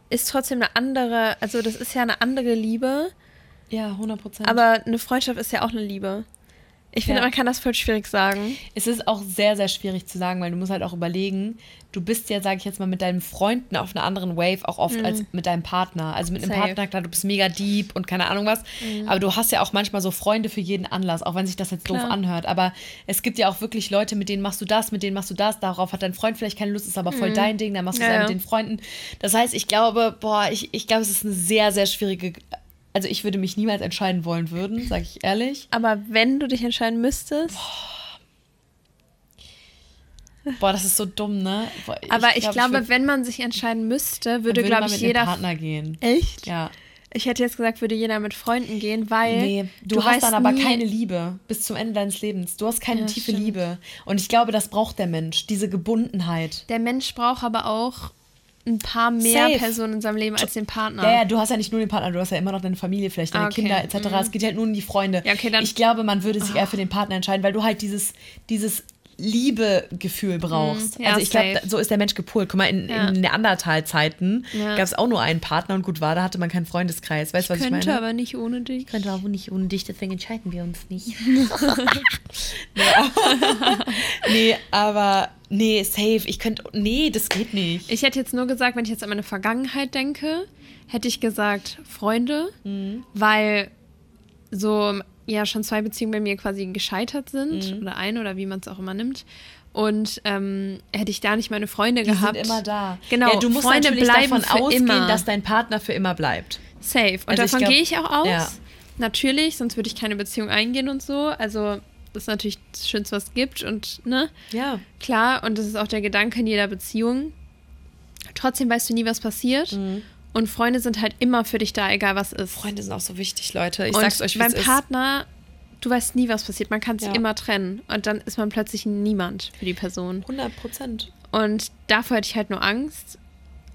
ist trotzdem eine andere, also das ist ja eine andere Liebe. Ja, 100 Prozent. Aber eine Freundschaft ist ja auch eine Liebe. Ich finde, Ja. man kann das voll schwierig sagen. Es ist auch sehr, sehr schwierig zu sagen, weil du musst halt auch überlegen, du bist ja, sage ich jetzt mal, mit deinen Freunden auf einer anderen Wave auch oft als mit deinem Partner. Also mit einem Mhm. Safe. Partner, klar, du bist mega deep und keine Ahnung was, aber du hast ja auch manchmal so Freunde für jeden Anlass, auch wenn sich das jetzt doof Klar. anhört. Aber es gibt ja auch wirklich Leute, mit denen machst du das, mit denen machst du das, darauf hat dein Freund vielleicht keine Lust, ist aber voll dein Ding, dann machst du es Mhm. Ja, halt ja. mit den Freunden. Das heißt, ich glaube, boah, ich, ich glaube, es ist eine sehr, sehr schwierige. Also ich würde mich niemals entscheiden wollen würden, sage ich ehrlich. Aber wenn du dich entscheiden müsstest. Boah, das ist so dumm, ne? Boah, aber ich, glaub, glaube, würd- wenn man sich entscheiden müsste, würde, man glaube mit ich, einem jeder. Partner gehen. Echt? Ja. Ich hätte jetzt gesagt, würde jeder mit Freunden gehen, weil. Nee, du, hast weißt dann aber nie- keine Liebe bis zum Ende deines Lebens. Du hast keine Ja, tiefe stimmt. Liebe. Und ich glaube, das braucht der Mensch, diese Gebundenheit. Der Mensch braucht aber auch ein paar mehr Safe. Personen in seinem Leben als den Partner. Ja, ja, du hast ja nicht nur den Partner, du hast ja immer noch deine Familie, vielleicht deine Ah, okay. Kinder etc. Es geht halt nur um die Freunde. Ja, okay, dann- ich glaube, man würde sich eher für den Partner entscheiden, weil du halt dieses, dieses Liebegefühl brauchst. Mhm. ja, also ich glaube, so ist der Mensch gepolt. Guck mal, in, Ja. in Neandertal-Zeiten Ja. gab es auch nur einen Partner und gut war, da hatte man keinen Freundeskreis. Weißt du, was ich Könnte meine? aber nicht ohne dich. könnte auch nicht ohne dich, deswegen entscheiden wir uns nicht. nee, nee, aber nee, safe. Ich könnte, nee, das geht nicht. Ich hätte jetzt nur gesagt, wenn ich jetzt an meine Vergangenheit denke, hätte ich gesagt Freunde, Mhm. weil so ja schon zwei Beziehungen bei mir quasi gescheitert sind Mhm. oder eine oder wie man es auch immer nimmt. Und ähm, hätte ich da nicht meine Freunde Die gehabt. sind immer da. Genau, ja, du musst Freunde natürlich bleiben davon ausgehen, immer. dass dein Partner für immer bleibt. Safe. Und Also davon gehe ich auch aus. ja. Natürlich, sonst würde ich keine Beziehung eingehen und so. Also das ist natürlich das Schönste, was es gibt. Und ne, Ja. klar, und das ist auch der Gedanke in jeder Beziehung. Trotzdem weißt du nie, was passiert. Und Freunde sind halt immer für dich da, egal was ist. Freunde sind auch so wichtig, Leute. Ich und sag's euch, wie beim es ist. Partner, du weißt nie, was passiert. Man kann sich Ja. immer trennen. Und dann ist man plötzlich niemand für die Person. 100 Prozent. Und davor hätte ich halt nur Angst.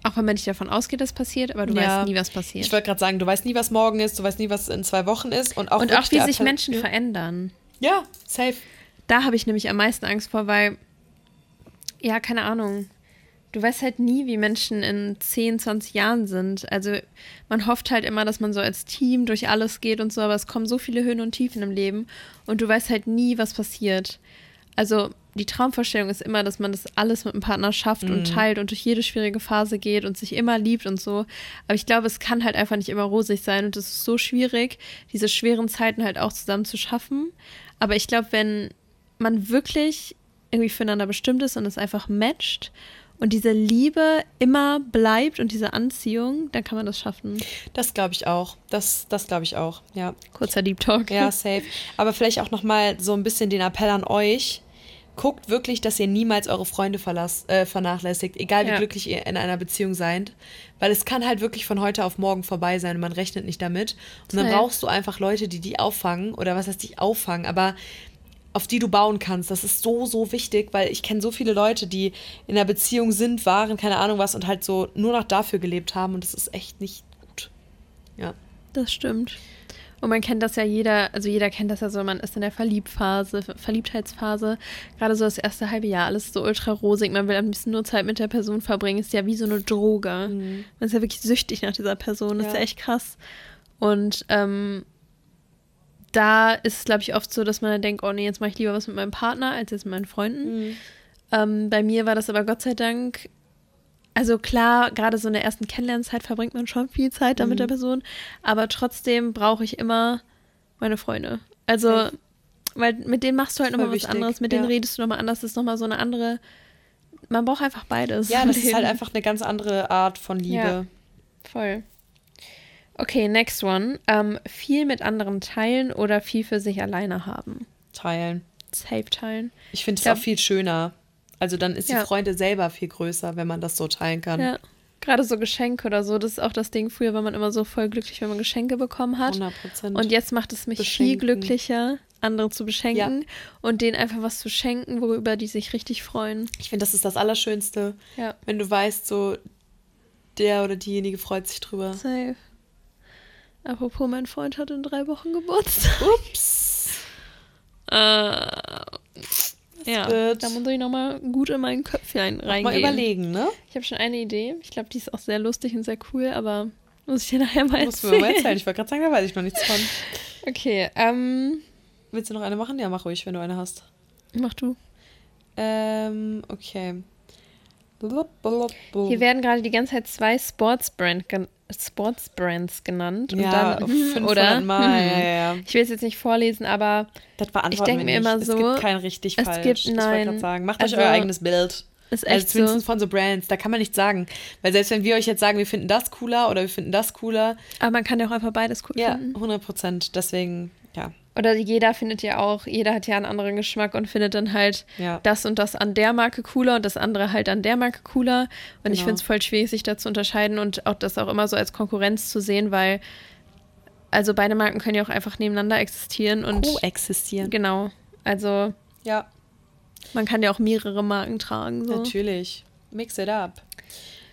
Auch wenn man nicht davon ausgeht, dass passiert, aber du Ja. weißt nie, was passiert. Ich wollte gerade sagen, du weißt nie, was morgen ist, du weißt nie, was in zwei Wochen ist. Und auch, und auch, wie sich Menschen ja. verändern. Ja, safe. Da habe ich nämlich am meisten Angst vor, weil, ja, keine Ahnung. Du weißt halt nie, wie Menschen in 10, 20 Jahren sind. Also man hofft halt immer, dass man so als Team durch alles geht und so, aber es kommen so viele Höhen und Tiefen im Leben und du weißt halt nie, was passiert. Also die Traumvorstellung ist immer, dass man das alles mit einem Partner schafft und teilt und durch jede schwierige Phase geht und sich immer liebt und so. Aber ich glaube, es kann halt einfach nicht immer rosig sein und es ist so schwierig, diese schweren Zeiten halt auch zusammen zu schaffen. Aber ich glaube, wenn man wirklich irgendwie füreinander bestimmt ist und es einfach matcht und diese Liebe immer bleibt und diese Anziehung, dann kann man das schaffen. Das glaube ich auch. Das, das glaube ich auch, ja. Kurzer Deep Talk. Ja, safe. Aber vielleicht auch nochmal so ein bisschen den Appell an euch. Guckt wirklich, dass ihr niemals eure Freunde verlass, äh, vernachlässigt, egal wie Ja. glücklich ihr in einer Beziehung seid. Weil es kann halt wirklich von heute auf morgen vorbei sein und man rechnet nicht damit. Und dann brauchst du einfach Leute, die die auffangen oder was heißt dich auffangen, aber auf die du bauen kannst. Das ist so, so wichtig, weil ich kenne so viele Leute, die in einer Beziehung sind, waren, keine Ahnung was und halt so nur noch dafür gelebt haben und das ist echt nicht gut. Ja. Das stimmt. Und man kennt das ja jeder, also jeder kennt das ja so, man ist in der Verliebphase, Verliebtheitsphase, gerade so das erste halbe Jahr, alles so ultra rosig, man will am liebsten nur Zeit mit der Person verbringen, ist ja wie so eine Droge. Man ist ja wirklich süchtig nach dieser Person, das ist Ja. ja echt krass. Und ähm, da ist es, glaube ich, oft so, dass man dann denkt, oh nee, jetzt mache ich lieber was mit meinem Partner als jetzt mit meinen Freunden. Ähm, bei mir war das aber Gott sei Dank also klar, gerade so in der ersten Kennenlernzeit verbringt man schon viel Zeit da mit der Person, aber trotzdem brauche ich immer meine Freunde. Also, Safe. weil mit denen machst du halt nochmal was anderes, mit denen ja. redest du nochmal anders, das ist nochmal so eine andere, man braucht einfach beides. Ja, das ist halt einfach eine ganz andere Art von Liebe. Ja. Voll. Okay, next one. Ähm, viel mit anderen teilen oder viel für sich alleine haben. Teilen. Safe teilen. Ich finde es auch viel schöner. Also dann ist die Ja. Freude selber viel größer, wenn man das so teilen kann. Ja. Gerade so Geschenke oder so, das ist auch das Ding. Früher war man immer so voll glücklich, wenn man Geschenke bekommen hat. 100 Prozent. Und jetzt macht es mich viel Beschenken. glücklicher, andere zu beschenken und denen einfach was zu schenken, worüber die sich richtig freuen. ich finde, das ist das Allerschönste, Ja, wenn du weißt, so der oder diejenige freut sich drüber. safe. Apropos, mein Freund hat in drei Wochen Geburtstag. Ups. Äh, ja, da muss ich nochmal gut in mein Köpfchen Mal reingehen. überlegen, ne? Ich habe schon eine Idee. Ich glaube, die ist auch sehr lustig und sehr cool, aber muss ich dir nachher mal Muss mir mal erzählen. erzählen. Ich wollte gerade sagen, da weiß ich noch nichts von. Okay, ähm, Willst du noch eine machen? Ja, mach ruhig, wenn du eine hast. Mach du. Ähm, okay. Hier werden gerade die ganze Zeit zwei Sportsbrand gen Sportsbrands genannt. Und Ja, dann, auf hm, 500 oder? Mal, ja, ja. Ich will es jetzt nicht vorlesen, aber Ich denk wir mir immer Es so, gibt kein richtig es falsch. gibt- ich nein. gerade sagen, macht Also, euch euer eigenes Bild. ist Also echt zumindest so. von so Brands, da kann man nichts sagen. Weil selbst wenn wir euch jetzt sagen, wir finden das cooler oder wir finden das cooler, Aber man kann ja auch einfach beides cool ja, finden. 100 Prozent. Deswegen, ja. Oder jeder findet ja auch, jeder hat ja einen anderen Geschmack und findet dann halt Ja. das und das an der Marke cooler und das andere halt an der Marke cooler. Und ich Genau. finde es voll schwierig, sich da zu unterscheiden und auch das auch immer so als Konkurrenz zu sehen, weil also beide Marken können ja auch einfach nebeneinander existieren und Koexistieren. genau. Also Ja, man kann ja auch mehrere Marken tragen. So. natürlich. Mix it up.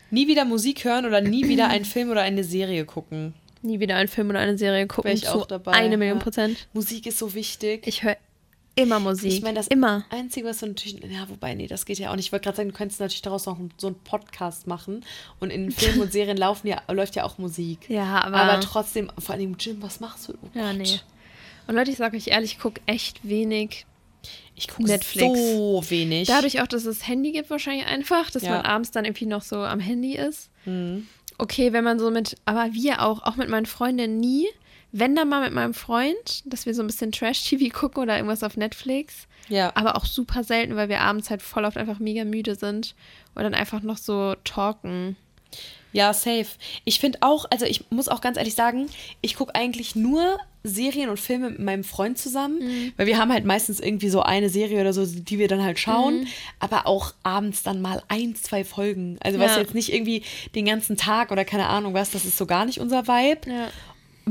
Nie wieder Musik hören oder nie wieder einen Film oder eine Serie gucken. Nie wieder einen Film oder eine Serie gucken. Wär ich zu auch dabei, Eine Million ja. Prozent. Musik ist so wichtig. Ich höre immer Musik. Ich meine, das immer. Einzige, was du natürlich, ja, wobei, nee, das geht ja auch nicht. Ich wollte gerade sagen, du könntest natürlich daraus noch so einen Podcast machen. Und in Filmen und Serien laufen ja, läuft ja auch Musik. Ja, aber, Aber trotzdem, vor allem im Gym, was machst du? Oh Ja, Gott. nee. Und Leute, ich sage euch ehrlich, ich gucke echt wenig Ich gucke Netflix. so wenig. Dadurch auch, dass es Handy gibt, wahrscheinlich einfach, dass Ja. man abends dann irgendwie noch so am Handy ist. Mhm. Okay, wenn man so mit, aber wir auch, auch mit meinen Freundinnen nie. Wenn dann mal mit meinem Freund, dass wir so ein bisschen Trash-TV gucken oder irgendwas auf Netflix. Ja. Aber auch super selten, weil wir abends halt voll oft einfach mega müde sind und dann einfach noch so talken. Ja, safe. Ich finde auch, also ich muss auch ganz ehrlich sagen, ich gucke eigentlich nur Serien und Filme mit meinem Freund zusammen, Mhm. weil wir haben halt meistens irgendwie so eine Serie oder so, die wir dann halt schauen, Mhm. aber auch abends dann mal ein, zwei Folgen. Also was Ja. jetzt nicht irgendwie den ganzen Tag oder keine Ahnung was, das ist so gar nicht unser Vibe. Ja.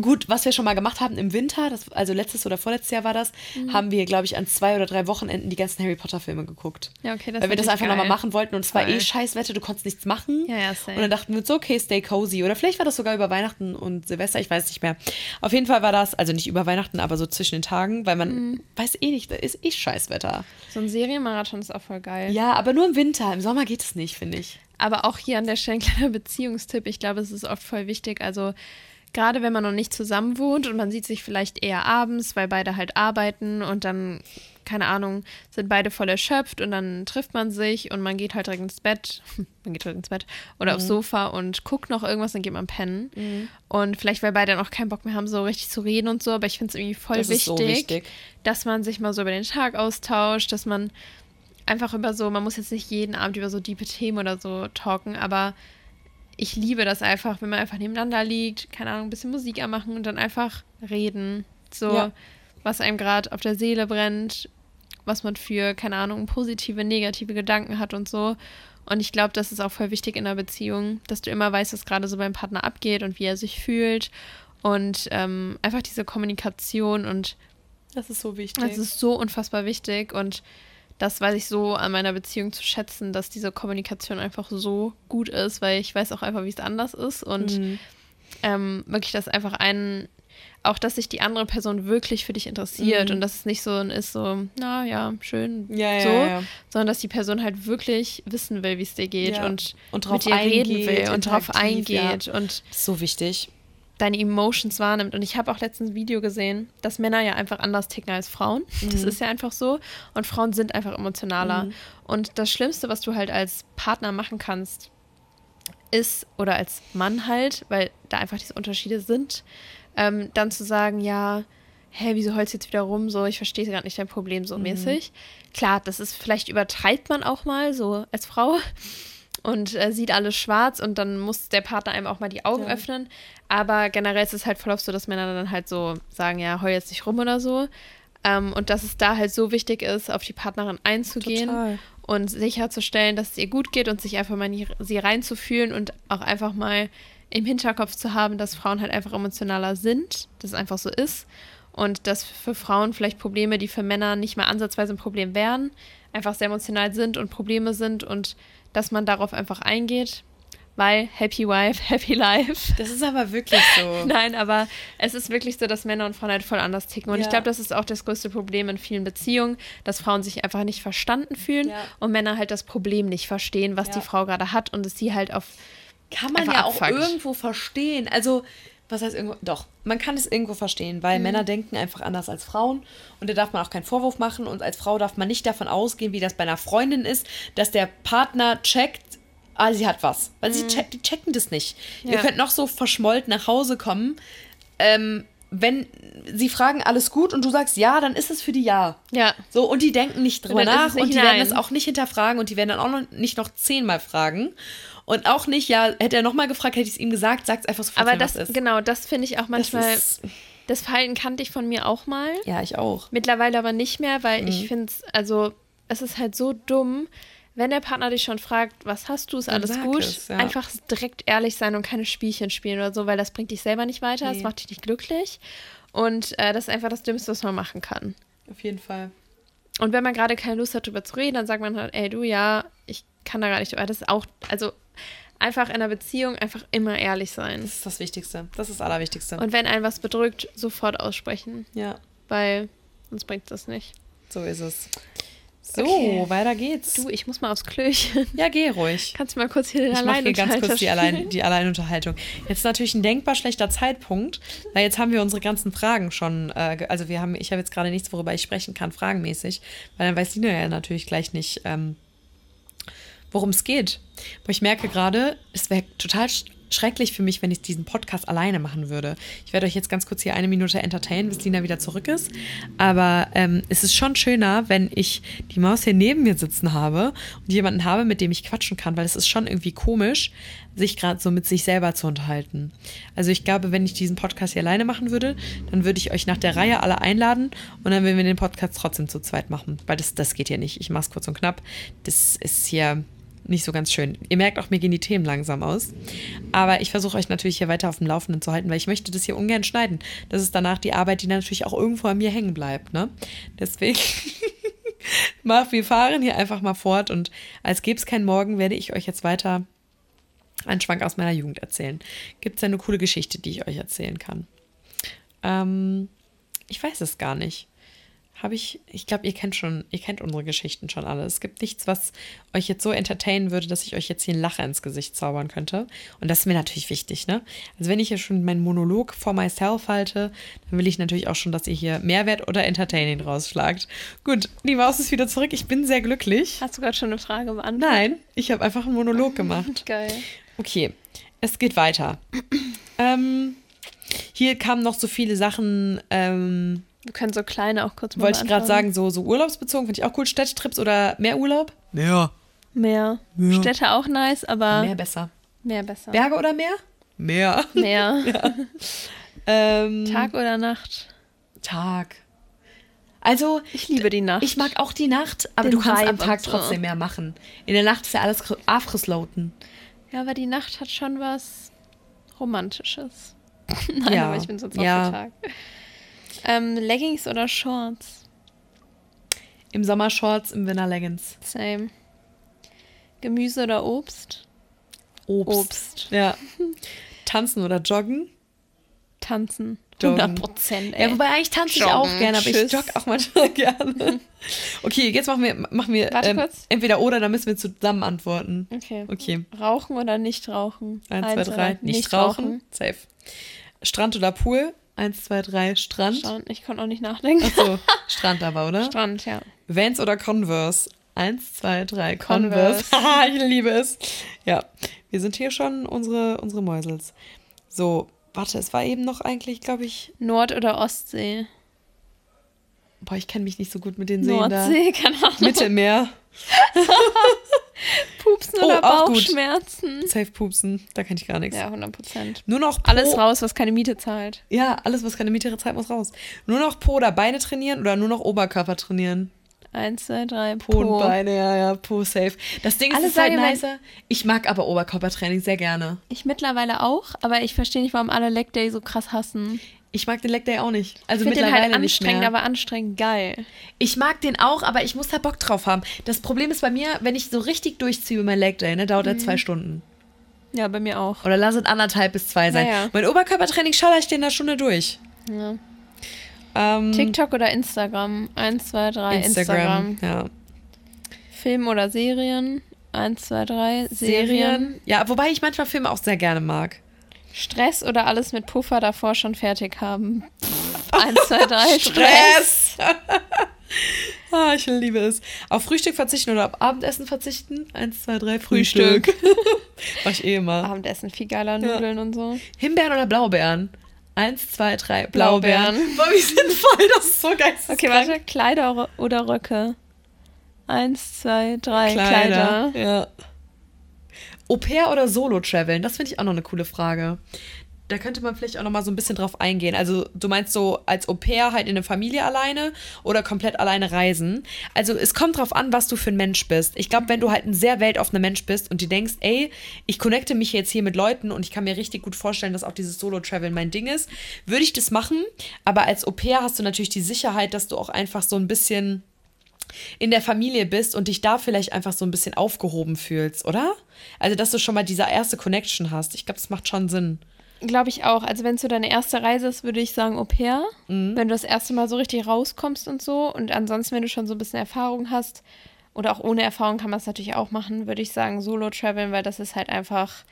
Gut, was wir schon mal gemacht haben im Winter, das, also letztes oder vorletztes Jahr war das, Mhm. haben wir, glaube ich, an zwei oder drei Wochenenden die ganzen Harry Potter Filme geguckt. Ja, okay, das Weil wir das einfach nochmal machen wollten und es war eh Scheißwetter, du konntest nichts machen. Ja, ja, safe. Und dann dachten wir uns, so, okay, stay cozy. Oder vielleicht war das sogar über Weihnachten und Silvester, ich weiß nicht mehr. Auf jeden Fall war das, also nicht über Weihnachten, aber so zwischen den Tagen, weil man Mhm. weiß eh nicht, da ist eh Scheißwetter. So ein Serienmarathon ist auch voll geil. Ja, aber nur im Winter, im Sommer geht es nicht, finde ich. Aber auch hier an der Stelle ein kleiner Beziehungstipp. Ich glaube, es ist oft voll wichtig. Also gerade wenn man noch nicht zusammen wohnt und man sieht sich vielleicht eher abends, weil beide halt arbeiten und dann, keine Ahnung, sind beide voll erschöpft und dann trifft man sich und man geht halt direkt ins Bett. Man geht direkt ins Bett oder Mhm. aufs Sofa und guckt noch irgendwas, dann geht man pennen. Und vielleicht, weil beide dann auch keinen Bock mehr haben, so richtig zu reden und so. Aber ich finde es irgendwie voll Das wichtig, so wichtig. dass man sich mal so über den Tag austauscht, dass man einfach über so, man muss jetzt nicht jeden Abend über so diepe Themen oder so talken, aber ich liebe das einfach, wenn man einfach nebeneinander liegt, keine Ahnung, ein bisschen Musik anmachen und dann einfach reden. So, Ja. was einem gerade auf der Seele brennt, was man für, keine Ahnung, positive, negative Gedanken hat und so. Und ich glaube, das ist auch voll wichtig in einer Beziehung, dass du immer weißt, was gerade so beim Partner abgeht und wie er sich fühlt. Und ähm, einfach diese Kommunikation und Das ist so wichtig. das ist so unfassbar wichtig und das weiß ich so an meiner Beziehung zu schätzen, dass diese Kommunikation einfach so gut ist, weil ich weiß auch einfach, wie es anders ist und Mhm. ähm, wirklich, dass einfach ein, auch dass sich die andere Person wirklich für dich interessiert Mhm. und dass es nicht so ist, so, na ja, schön, Ja, so, ja, ja. sondern dass die Person halt wirklich wissen will, wie es dir geht und, Und drauf mit dir reden will und drauf eingeht und so wichtig. Deine Emotions wahrnimmt. Und ich habe auch letztens ein Video gesehen, dass Männer ja einfach anders ticken als Frauen. Das Mhm. ist ja einfach so. Und Frauen sind einfach emotionaler. Und das Schlimmste, was du halt als Partner machen kannst, ist, oder als Mann halt, weil da einfach diese Unterschiede sind, ähm, dann zu sagen, ja, hä, wieso heulst du jetzt wieder rum? So, ich verstehe gerade nicht dein Problem so mäßig. Klar, das ist, vielleicht übertreibt man auch mal so als Frau und äh, sieht alles schwarz und dann muss der Partner einem auch mal die Augen Ja. öffnen. Aber generell ist es halt voll oft so, dass Männer dann halt so sagen, ja, heul jetzt nicht rum oder so. Ähm, und dass es da halt so wichtig ist, auf die Partnerin einzugehen Total. und sicherzustellen, dass es ihr gut geht und sich einfach mal in sie reinzufühlen und auch einfach mal im Hinterkopf zu haben, dass Frauen halt einfach emotionaler sind, dass es einfach so ist und dass für Frauen vielleicht Probleme, die für Männer nicht mal ansatzweise ein Problem wären, einfach sehr emotional sind und Probleme sind und dass man darauf einfach eingeht, weil Happy Wife, Happy Life. Das ist aber wirklich so. Nein, aber es ist wirklich so, dass Männer und Frauen halt voll anders ticken. Und ich Ja. glaube, das ist auch das größte Problem in vielen Beziehungen, dass Frauen sich einfach nicht verstanden fühlen Ja. und Männer halt das Problem nicht verstehen, was Ja. die Frau gerade hat und es sie halt auf. Kann man ja auch abfuckt. irgendwo verstehen. Also, was heißt irgendwo? Doch, man kann es irgendwo verstehen, weil Männer denken einfach anders als Frauen und da darf man auch keinen Vorwurf machen und als Frau darf man nicht davon ausgehen, wie das bei einer Freundin ist, dass der Partner checkt, ah, sie hat was. Weil sie check, die checken das nicht. Ihr Ja. könnt noch so verschmollt nach Hause kommen. Ähm, wenn sie fragen, alles gut und du sagst ja, dann ist es für die ja. Ja. So, und die denken nicht drüber nach es und die werden nein. das auch nicht hinterfragen und die werden dann auch noch nicht noch zehnmal fragen. Und auch nicht, ja, hätte er nochmal gefragt, hätte ich es ihm gesagt, sagt einfach sofort, Aber das, was ist. genau, das finde ich auch Das manchmal, ist, das Verhalten kannte ich von mir auch mal. ja, ich auch. Mittlerweile aber nicht mehr, weil Mhm. ich finde es, also es ist halt so dumm, wenn der Partner dich schon fragt, was hast du, ist alles sag gut, es, ja. einfach direkt ehrlich sein und keine Spielchen spielen oder so, weil das bringt dich selber nicht weiter, das Nee. macht dich nicht glücklich und äh, das ist einfach das Dümmste, was man machen kann. Auf jeden Fall. Und wenn man gerade keine Lust hat, darüber zu reden, dann sagt man halt, ey du, ja, ich kann da gar nicht drüber. Das ist auch, also einfach in einer Beziehung einfach immer ehrlich sein. Das ist das Wichtigste. Das ist das Allerwichtigste. Und wenn einen was bedrückt, sofort aussprechen, ja, weil sonst bringt das nicht. so ist es. So, Okay. weiter geht's. Du, ich muss mal aufs Klöchen. ja, geh ruhig. Kannst du mal kurz hier den Ich mache hier ganz Alleinunterhalter kurz die, Allein, die Alleinunterhaltung. Jetzt ist natürlich ein denkbar schlechter Zeitpunkt, weil jetzt haben wir unsere ganzen Fragen schon, äh, also wir haben, ich habe jetzt gerade nichts, worüber ich sprechen kann, fragenmäßig, weil dann weiß Dina ja natürlich gleich nicht, ähm, worum es geht. Aber ich merke gerade, es wäre total sch schrecklich für mich, wenn ich diesen Podcast alleine machen würde. Ich werde euch jetzt ganz kurz hier eine Minute entertainen, bis Dina wieder zurück ist. Aber ähm, es ist schon schöner, wenn ich die Maus hier neben mir sitzen habe und jemanden habe, mit dem ich quatschen kann, weil es ist schon irgendwie komisch, sich gerade so mit sich selber zu unterhalten. Also ich glaube, wenn ich diesen Podcast hier alleine machen würde, dann würde ich euch nach der Reihe alle einladen und dann würden wir den Podcast trotzdem zu zweit machen, weil das, das geht hier nicht. Ich mache es kurz und knapp. Das ist hier nicht so ganz schön. Ihr merkt auch, mir gehen die Themen langsam aus. Aber ich versuche euch natürlich hier weiter auf dem Laufenden zu halten, weil ich möchte das hier ungern schneiden. Das ist danach die Arbeit, die natürlich auch irgendwo an mir hängen bleibt. Ne? Deswegen, mach, wir fahren hier einfach mal fort und als gäbe es keinen Morgen, werde ich euch jetzt weiter einen Schwank aus meiner Jugend erzählen. Gibt es eine coole Geschichte, die ich euch erzählen kann? Ähm, ich weiß es gar nicht. Habe ich, ich glaube, ihr kennt schon, ihr kennt unsere Geschichten schon alle. Es gibt nichts, was euch jetzt so entertainen würde, dass ich euch jetzt hier einen Lacher ins Gesicht zaubern könnte. Und das ist mir natürlich wichtig, ne? Also wenn ich hier schon meinen Monolog for myself halte, dann will ich natürlich auch schon, dass ihr hier Mehrwert oder Entertaining rausschlagt. Gut, die Maus ist wieder zurück. Ich bin sehr glücklich. Hast du gerade schon eine Frage beantwortet? Nein, ich habe einfach einen Monolog gemacht. Geil. Okay, es geht weiter. ähm, hier kamen noch so viele Sachen, ähm, Wir können so kleine auch kurz mal wollte ich gerade sagen, so, so urlaubsbezogen, finde ich auch cool. Städtetrips oder mehr Urlaub? Mehr. Mehr. Ja. Städte auch nice, aber Mehr mehr, besser. besser. Berge oder Meer? Mehr. Mehr. Ähm, Tag oder Nacht? Tag. Also, Ich liebe die Nacht. ich mag auch die Nacht, aber Den du kannst am Vibe Tag und so. trotzdem mehr machen. In der Nacht ist ja alles afrisloten. Ja, aber die Nacht hat schon was Romantisches. Nein, Ja, aber ich bin sonst ja. auch für Tag. Ähm, Leggings oder Shorts? Im Sommer Shorts, im Winter Leggings. Same. Gemüse oder Obst? Obst. Obst. Ja. Tanzen oder joggen. Tanzen. Joggen. 100 Prozent. Ja, wobei eigentlich tanze ich Joggen, auch gerne, aber ich tschüss. jogge auch manchmal gerne. Okay, jetzt machen wir, machen wir Warte ähm, kurz. entweder oder, dann müssen wir zusammen antworten. Okay. Okay. Rauchen oder nicht rauchen? Eins, zwei, drei. Nicht, rauchen. Safe. Strand oder Pool? Eins, zwei, drei. Strand. Strand. Ich konnte auch nicht nachdenken. Achso, Strand aber, oder? Strand, ja. Vans oder Converse? Eins, zwei, drei. Converse. Converse. Haha, ich liebe es. Ja, wir sind hier schon unsere, unsere Mäusels. So, warte, es war eben noch eigentlich, glaube ich. Nord- oder Ostsee? Boah, ich kenne mich nicht so gut mit den Seen da. Nordsee, keine Ahnung. Mittelmeer. Pupsen Oh, oder. Bauchschmerzen? Safe pupsen. Da kann ich gar nichts. Ja, 100 Prozent. Nur noch Po. Alles raus, was keine Miete zahlt. Ja, alles, was keine Miete zahlt, muss raus. Nur noch Po oder Beine trainieren oder nur noch Oberkörper trainieren? Eins, zwei, drei, Po, und Beine, ja, ja, Po safe. Das Ding ist, Alle ist halt nicer. Ich mag aber Oberkörpertraining sehr gerne. Ich mittlerweile auch, aber ich verstehe nicht, warum alle Leg Day so krass hassen. Ich mag den Leg Day auch nicht. Also Ich finde den mittlerweile halt anstrengend, aber anstrengend geil. Ich mag den auch, aber ich muss da Bock drauf haben. Das Problem ist bei mir, wenn ich so richtig durchziehe meinem Leg Day, ne, dauert Mhm. er zwei Stunden. Ja, bei mir auch. Oder lass es anderthalb bis zwei sein. Ja, ja. Mein Oberkörpertraining schaller ich den da Stunde durch. Ja. Ähm, TikTok oder Instagram? Eins, zwei, drei, Instagram. Instagram. Ja. Film oder Serien? Eins, zwei, drei, Serien. Serien. Ja, wobei ich manchmal Filme auch sehr gerne mag. Stress oder alles mit Puffer davor schon fertig haben? Eins, zwei, drei. Stress! ah, ich liebe es. Auf Frühstück verzichten oder auf Abendessen verzichten? Eins, zwei, drei, Frühstück. Mach ich eh immer. Abendessen viel geiler Nudeln und so. Himbeeren oder Blaubeeren? Eins, zwei, drei, Blaubeeren. Boah, wie sinnvoll, das ist so geil. Okay, warte, Kleider oder Röcke? Eins, zwei, drei, Kleider. Ja. Au pair oder Solo-Traveln? Das finde ich auch noch eine coole Frage. Da könnte man vielleicht auch noch mal so ein bisschen drauf eingehen. Also, du meinst so als Au pair halt in der Familie alleine oder komplett alleine reisen? Also, es kommt drauf an, was du für ein Mensch bist. Ich glaube, wenn du halt ein sehr weltoffener Mensch bist und dir denkst, ey, ich connecte mich jetzt hier mit Leuten und ich kann mir richtig gut vorstellen, dass auch dieses Solo-Traveln mein Ding ist, würde ich das machen. Aber als Au pair hast du natürlich die Sicherheit, dass du auch einfach so ein bisschen in der Familie bist und dich da vielleicht einfach so ein bisschen aufgehoben fühlst, oder? Also, dass du schon mal diese erste Connection hast. Ich glaube, das macht schon Sinn. Glaube ich auch. Also, wenn es so deine erste Reise ist, würde ich sagen Au pair. Mhm. Wenn du das erste Mal so richtig rauskommst und so. Und ansonsten, wenn du schon so ein bisschen Erfahrung hast, oder auch ohne Erfahrung kann man es natürlich auch machen, würde ich sagen Solo-Traveln, weil das ist halt einfach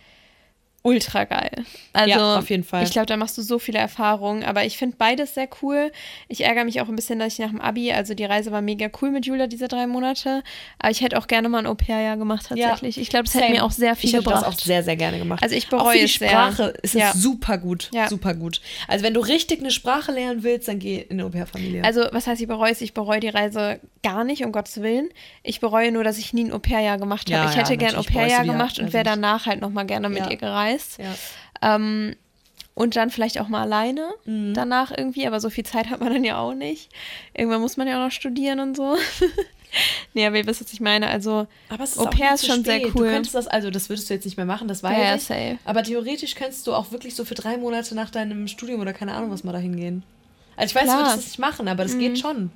ultra geil. Also, ja, auf jeden Fall. Ich glaube, da machst du so viele Erfahrungen. Aber ich finde beides sehr cool. Ich ärgere mich auch ein bisschen, dass ich nach dem Abi, also die Reise war mega cool mit Julia, diese drei Monate. Aber ich hätte auch gerne mal ein Au-pair-Jahr gemacht, tatsächlich. Ja, ich glaube, das hätte mir auch sehr viel ich gebracht. Ich hätte das auch sehr, sehr gerne gemacht. Also ich bereue auch für die es Sprache sehr. ist ja. es super gut. Ja. Super gut. Also wenn du richtig eine Sprache lernen willst, dann geh in eine Au-pair-Familie. Also was heißt, ich bereue es? Ich bereue die Reise gar nicht, um Gottes Willen. Ich bereue nur, dass ich nie ein Au-pair-Jahr gemacht habe. Ja, ich hätte ja, gern ein Au-pair-Jahr gemacht und wäre danach halt nochmal gerne mit ihr gereist. Ja. Ähm, und dann vielleicht auch mal alleine mhm. danach irgendwie, aber so viel Zeit hat man dann ja auch nicht. Irgendwann muss man ja auch noch studieren und so. nee, aber ihr wisst, was ich meine. Also, aber es ist Au pair ist schon spät. sehr cool. Du könntest das, also das würdest du jetzt nicht mehr machen, das weiß ja, ich. Safe. Aber theoretisch könntest du auch wirklich so für drei Monate nach deinem Studium oder keine Ahnung was mal dahin gehen. Also ich weiß, Klar. du würdest das nicht machen, aber das mhm. geht schon.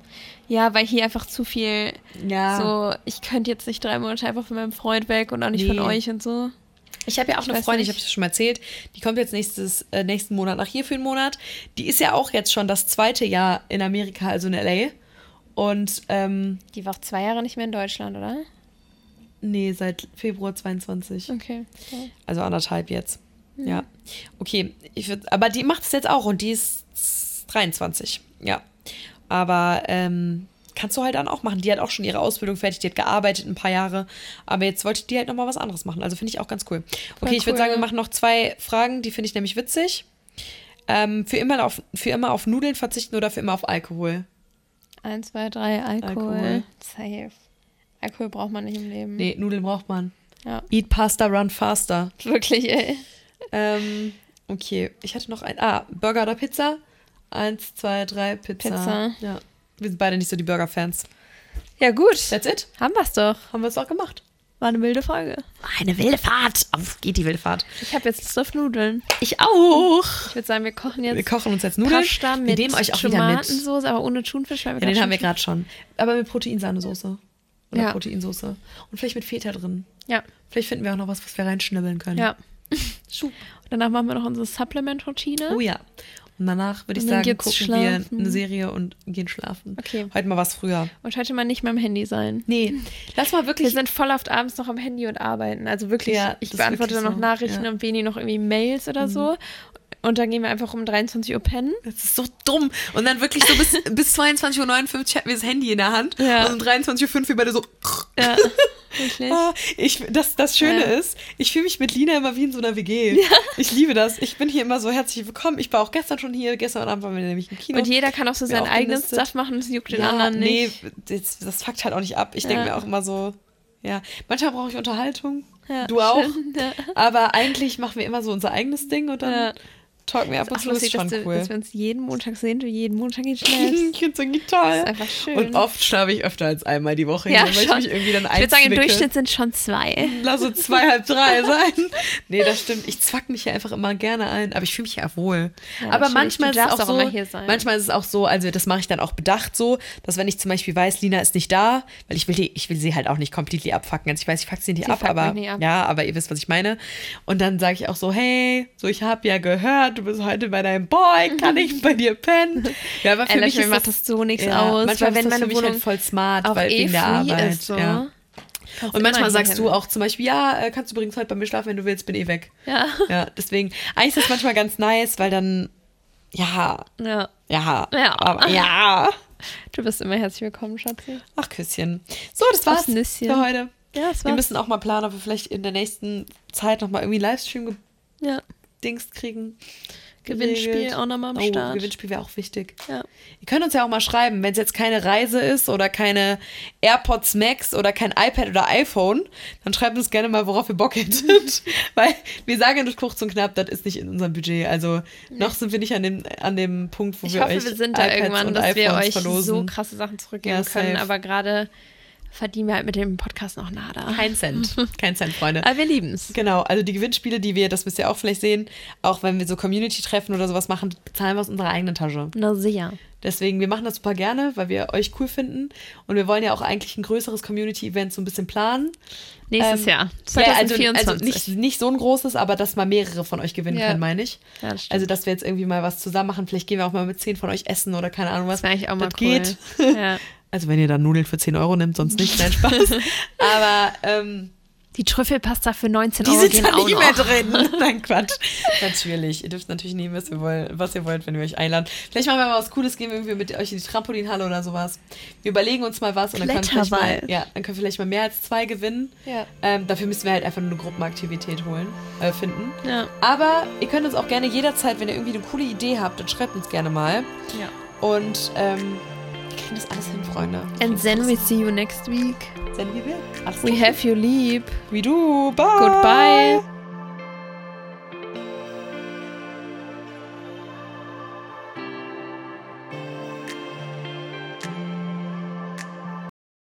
Ja, weil hier einfach zu viel ja. so, ich könnte jetzt nicht drei Monate einfach von meinem Freund weg und auch nicht nee. von euch und so. Ich habe ja auch ich eine Freundin, nicht. ich habe es schon mal erzählt, die kommt jetzt nächstes, äh, nächsten Monat nach hier für einen Monat. Die ist ja auch jetzt schon das zweite Jahr in Amerika, also in LA. Und ähm, die war auch zwei Jahre nicht mehr in Deutschland, oder? Nee, seit Februar 22. Okay. okay. Also anderthalb jetzt. Mhm. Ja. Okay, ich würd, aber die macht es jetzt auch und die ist 23. Ja. Aber ähm, kannst du halt dann auch machen. Die hat auch schon ihre Ausbildung fertig, die hat gearbeitet ein paar Jahre, aber jetzt wollte die halt nochmal was anderes machen. Also finde ich auch ganz cool. Okay, ich würde sagen, wir machen noch zwei Fragen, die finde ich nämlich witzig. Ähm, für, immer auf, für immer auf Nudeln verzichten oder für immer auf Alkohol? Eins, zwei, drei, Alkohol. Alkohol. Safe. Alkohol braucht man nicht im Leben. Nee, Nudeln braucht man. Ja. Eat Pasta, run faster. Wirklich, ey. Ähm, okay, ich hatte noch ein. Ah, Burger oder Pizza? Eins, zwei, drei, Pizza. Pizza. Ja. Wir sind beide nicht so die Burger-Fans. Ja, gut. That's it. Haben wir es doch. Haben wir es auch gemacht. War eine wilde Folge. Eine wilde Fahrt. Auf geht die wilde Fahrt. Ich habe jetzt Lust auf Nudeln. Ich auch. Ich würde sagen, wir kochen jetzt. Wir kochen uns jetzt Nudeln. Pasta mit wir euch auch Tomatensoße, aber ohne Thunfisch. Weil wir ja, den haben wir gerade schon. Aber mit Proteinsahnesoße. Oder ja. Proteinsoße. Und vielleicht mit Feta drin. Ja. Vielleicht finden wir auch noch was, was wir reinschnibbeln können. Ja. Und danach machen wir noch unsere Supplement-Routine. Oh ja. Und danach würde ich sagen, gucken schlafen. wir eine Serie und gehen schlafen. Okay. Heute mal was früher. Und heute mal nicht mehr am Handy sein. Nee. Lass mal wirklich. Wir sind voll oft abends noch am Handy und arbeiten. Also wirklich, ja, ich beantworte dann noch so. Nachrichten ja. und Beni noch irgendwie Mails oder mhm. so. Und dann gehen wir einfach um 23 Uhr pennen. Das ist so dumm. Und dann wirklich so bis, bis 22.59 Uhr hatten wir das Handy in der Hand. Ja. Und um 23.05 Uhr wir beide so. Ja. Wirklich? Ah, ich, das, das Schöne ja. ist, ich fühle mich mit Lina immer wie in so einer WG. Ja. Ich liebe das. Ich bin hier immer so herzlich willkommen. Ich war auch gestern schon hier. Gestern Abend waren wir nämlich im Kino. Und jeder kann auch so seinen eigenen Stuff machen. Das juckt den anderen nicht. Nee, das, das fuckt halt auch nicht ab. Ich denke mir auch immer so, ja, manchmal brauche ich Unterhaltung. du auch. Schön, Aber eigentlich machen wir immer so unser eigenes Ding und dann Talk mir ab und zu ist schon dass cool. Du, dass wir uns jeden Montag sehen, du jeden Montag nicht schläfst. ich finde es irgendwie toll. Das ist einfach schön. Und oft schlafe ich öfter als einmal die Woche ja, weil schon. ich mich irgendwie dann Ich würde sagen, im Durchschnitt sind schon zwei. Lass so zwei, halb drei sein. Nee, das stimmt. Ich zwack mich hier einfach immer gerne ein, aber ich fühle mich ja wohl. Ja, aber manchmal ist es auch, auch so, manchmal ist es auch so, also das mache ich dann auch bedacht so, dass wenn ich zum Beispiel weiß, Lina ist nicht da, weil ich will die, ich will sie halt auch nicht komplett abfacken. Also ich weiß, ich fuck sie nicht sie ab, aber nicht ab. ja, aber ihr wisst, was ich meine. Und dann sage ich auch so, hey, so ich habe ja gehört, du bist heute bei deinem Boy, kann ich bei dir pennen? Ja, aber für Ehrlich, mich ist macht das so nichts ja, aus. Manchmal weil wenn meine Wohnung halt voll smart, weil eh wegen der Arbeit. Ist so. ja. Kannst Und manchmal sagst hin. du auch zum Beispiel, ja, äh, kannst du übrigens heute bei mir schlafen, wenn du willst, bin eh weg. Ja. Ja, deswegen, eigentlich ist das manchmal ganz nice, weil dann, ja, Ja. ja, Ja. aber ja. Du bist immer herzlich willkommen, Schatzi. Ach, Küsschen. So, das war's für heute. Ja, das Wir müssen auch mal planen, ob wir vielleicht in der nächsten Zeit nochmal irgendwie einen Livestream Ja. Gedingst kriegen. Gewinnspiel geregelt. auch nochmal am oh, Start. Gewinnspiel wäre auch wichtig. Ja. Ihr könnt uns ja auch mal schreiben, wenn es jetzt keine Reise ist oder keine AirPods Max oder kein iPad oder iPhone, dann schreibt uns gerne mal, worauf ihr Bock hättet. Weil wir sagen durch kurz und knapp, das ist nicht in unserem Budget. Also noch sind wir nicht an dem, an dem Punkt, wo Ich wir hoffe, euch wir sind da irgendwann, dass wir euch verlosen. so krasse Sachen zurückgeben Ja, können. Aber gerade verdienen wir halt mit dem Podcast noch nada. Kein Cent. Kein Cent, Freunde. Aber wir lieben es. Genau, also die Gewinnspiele, die wir, das müsst ihr auch vielleicht sehen, auch wenn wir so Community-Treffen oder sowas machen, bezahlen wir aus unserer eigenen Tasche. Na sicher. Deswegen, wir machen das super gerne, weil wir euch cool finden. Und wir wollen ja auch eigentlich ein größeres Community-Event so ein bisschen planen. Nächstes Ähm, Jahr. Ja, also, 2024. also nicht, nicht so ein großes, aber dass mal mehrere von euch gewinnen Ja. können, meine ich. Ja, das stimmt. Also, dass wir jetzt irgendwie mal was zusammen machen. Vielleicht gehen wir auch mal mit zehn von euch essen oder keine Ahnung was. das auch mal das cool. geht. Ja. Also, wenn ihr dann Nudeln für 10 Euro nimmt, sonst nicht, nein, Spaß. aber ähm, Die Trüffelpasta für 19 die Euro sind gehen da auch nicht noch. mehr drin. nein, Quatsch. Natürlich. Ihr dürft natürlich nehmen, was ihr, wollt, was ihr wollt, wenn wir euch einladen. Vielleicht machen wir mal was Cooles, gehen wir irgendwie mit euch in die Trampolinhalle oder sowas. Wir überlegen uns mal was und dann können, vielleicht mal, ja, dann können wir vielleicht mal mehr als zwei gewinnen. Ja. Ähm, dafür müssen wir halt einfach nur eine Gruppenaktivität holen, äh, finden. Ja. Aber ihr könnt uns auch gerne jederzeit, wenn ihr irgendwie eine coole Idee habt, dann schreibt uns gerne mal. ja. Und ähm, kriegen das alles hin, Freunde. And then we see you next week. Senden wir. Alles We have you lieb. Wie du. Bye. Goodbye.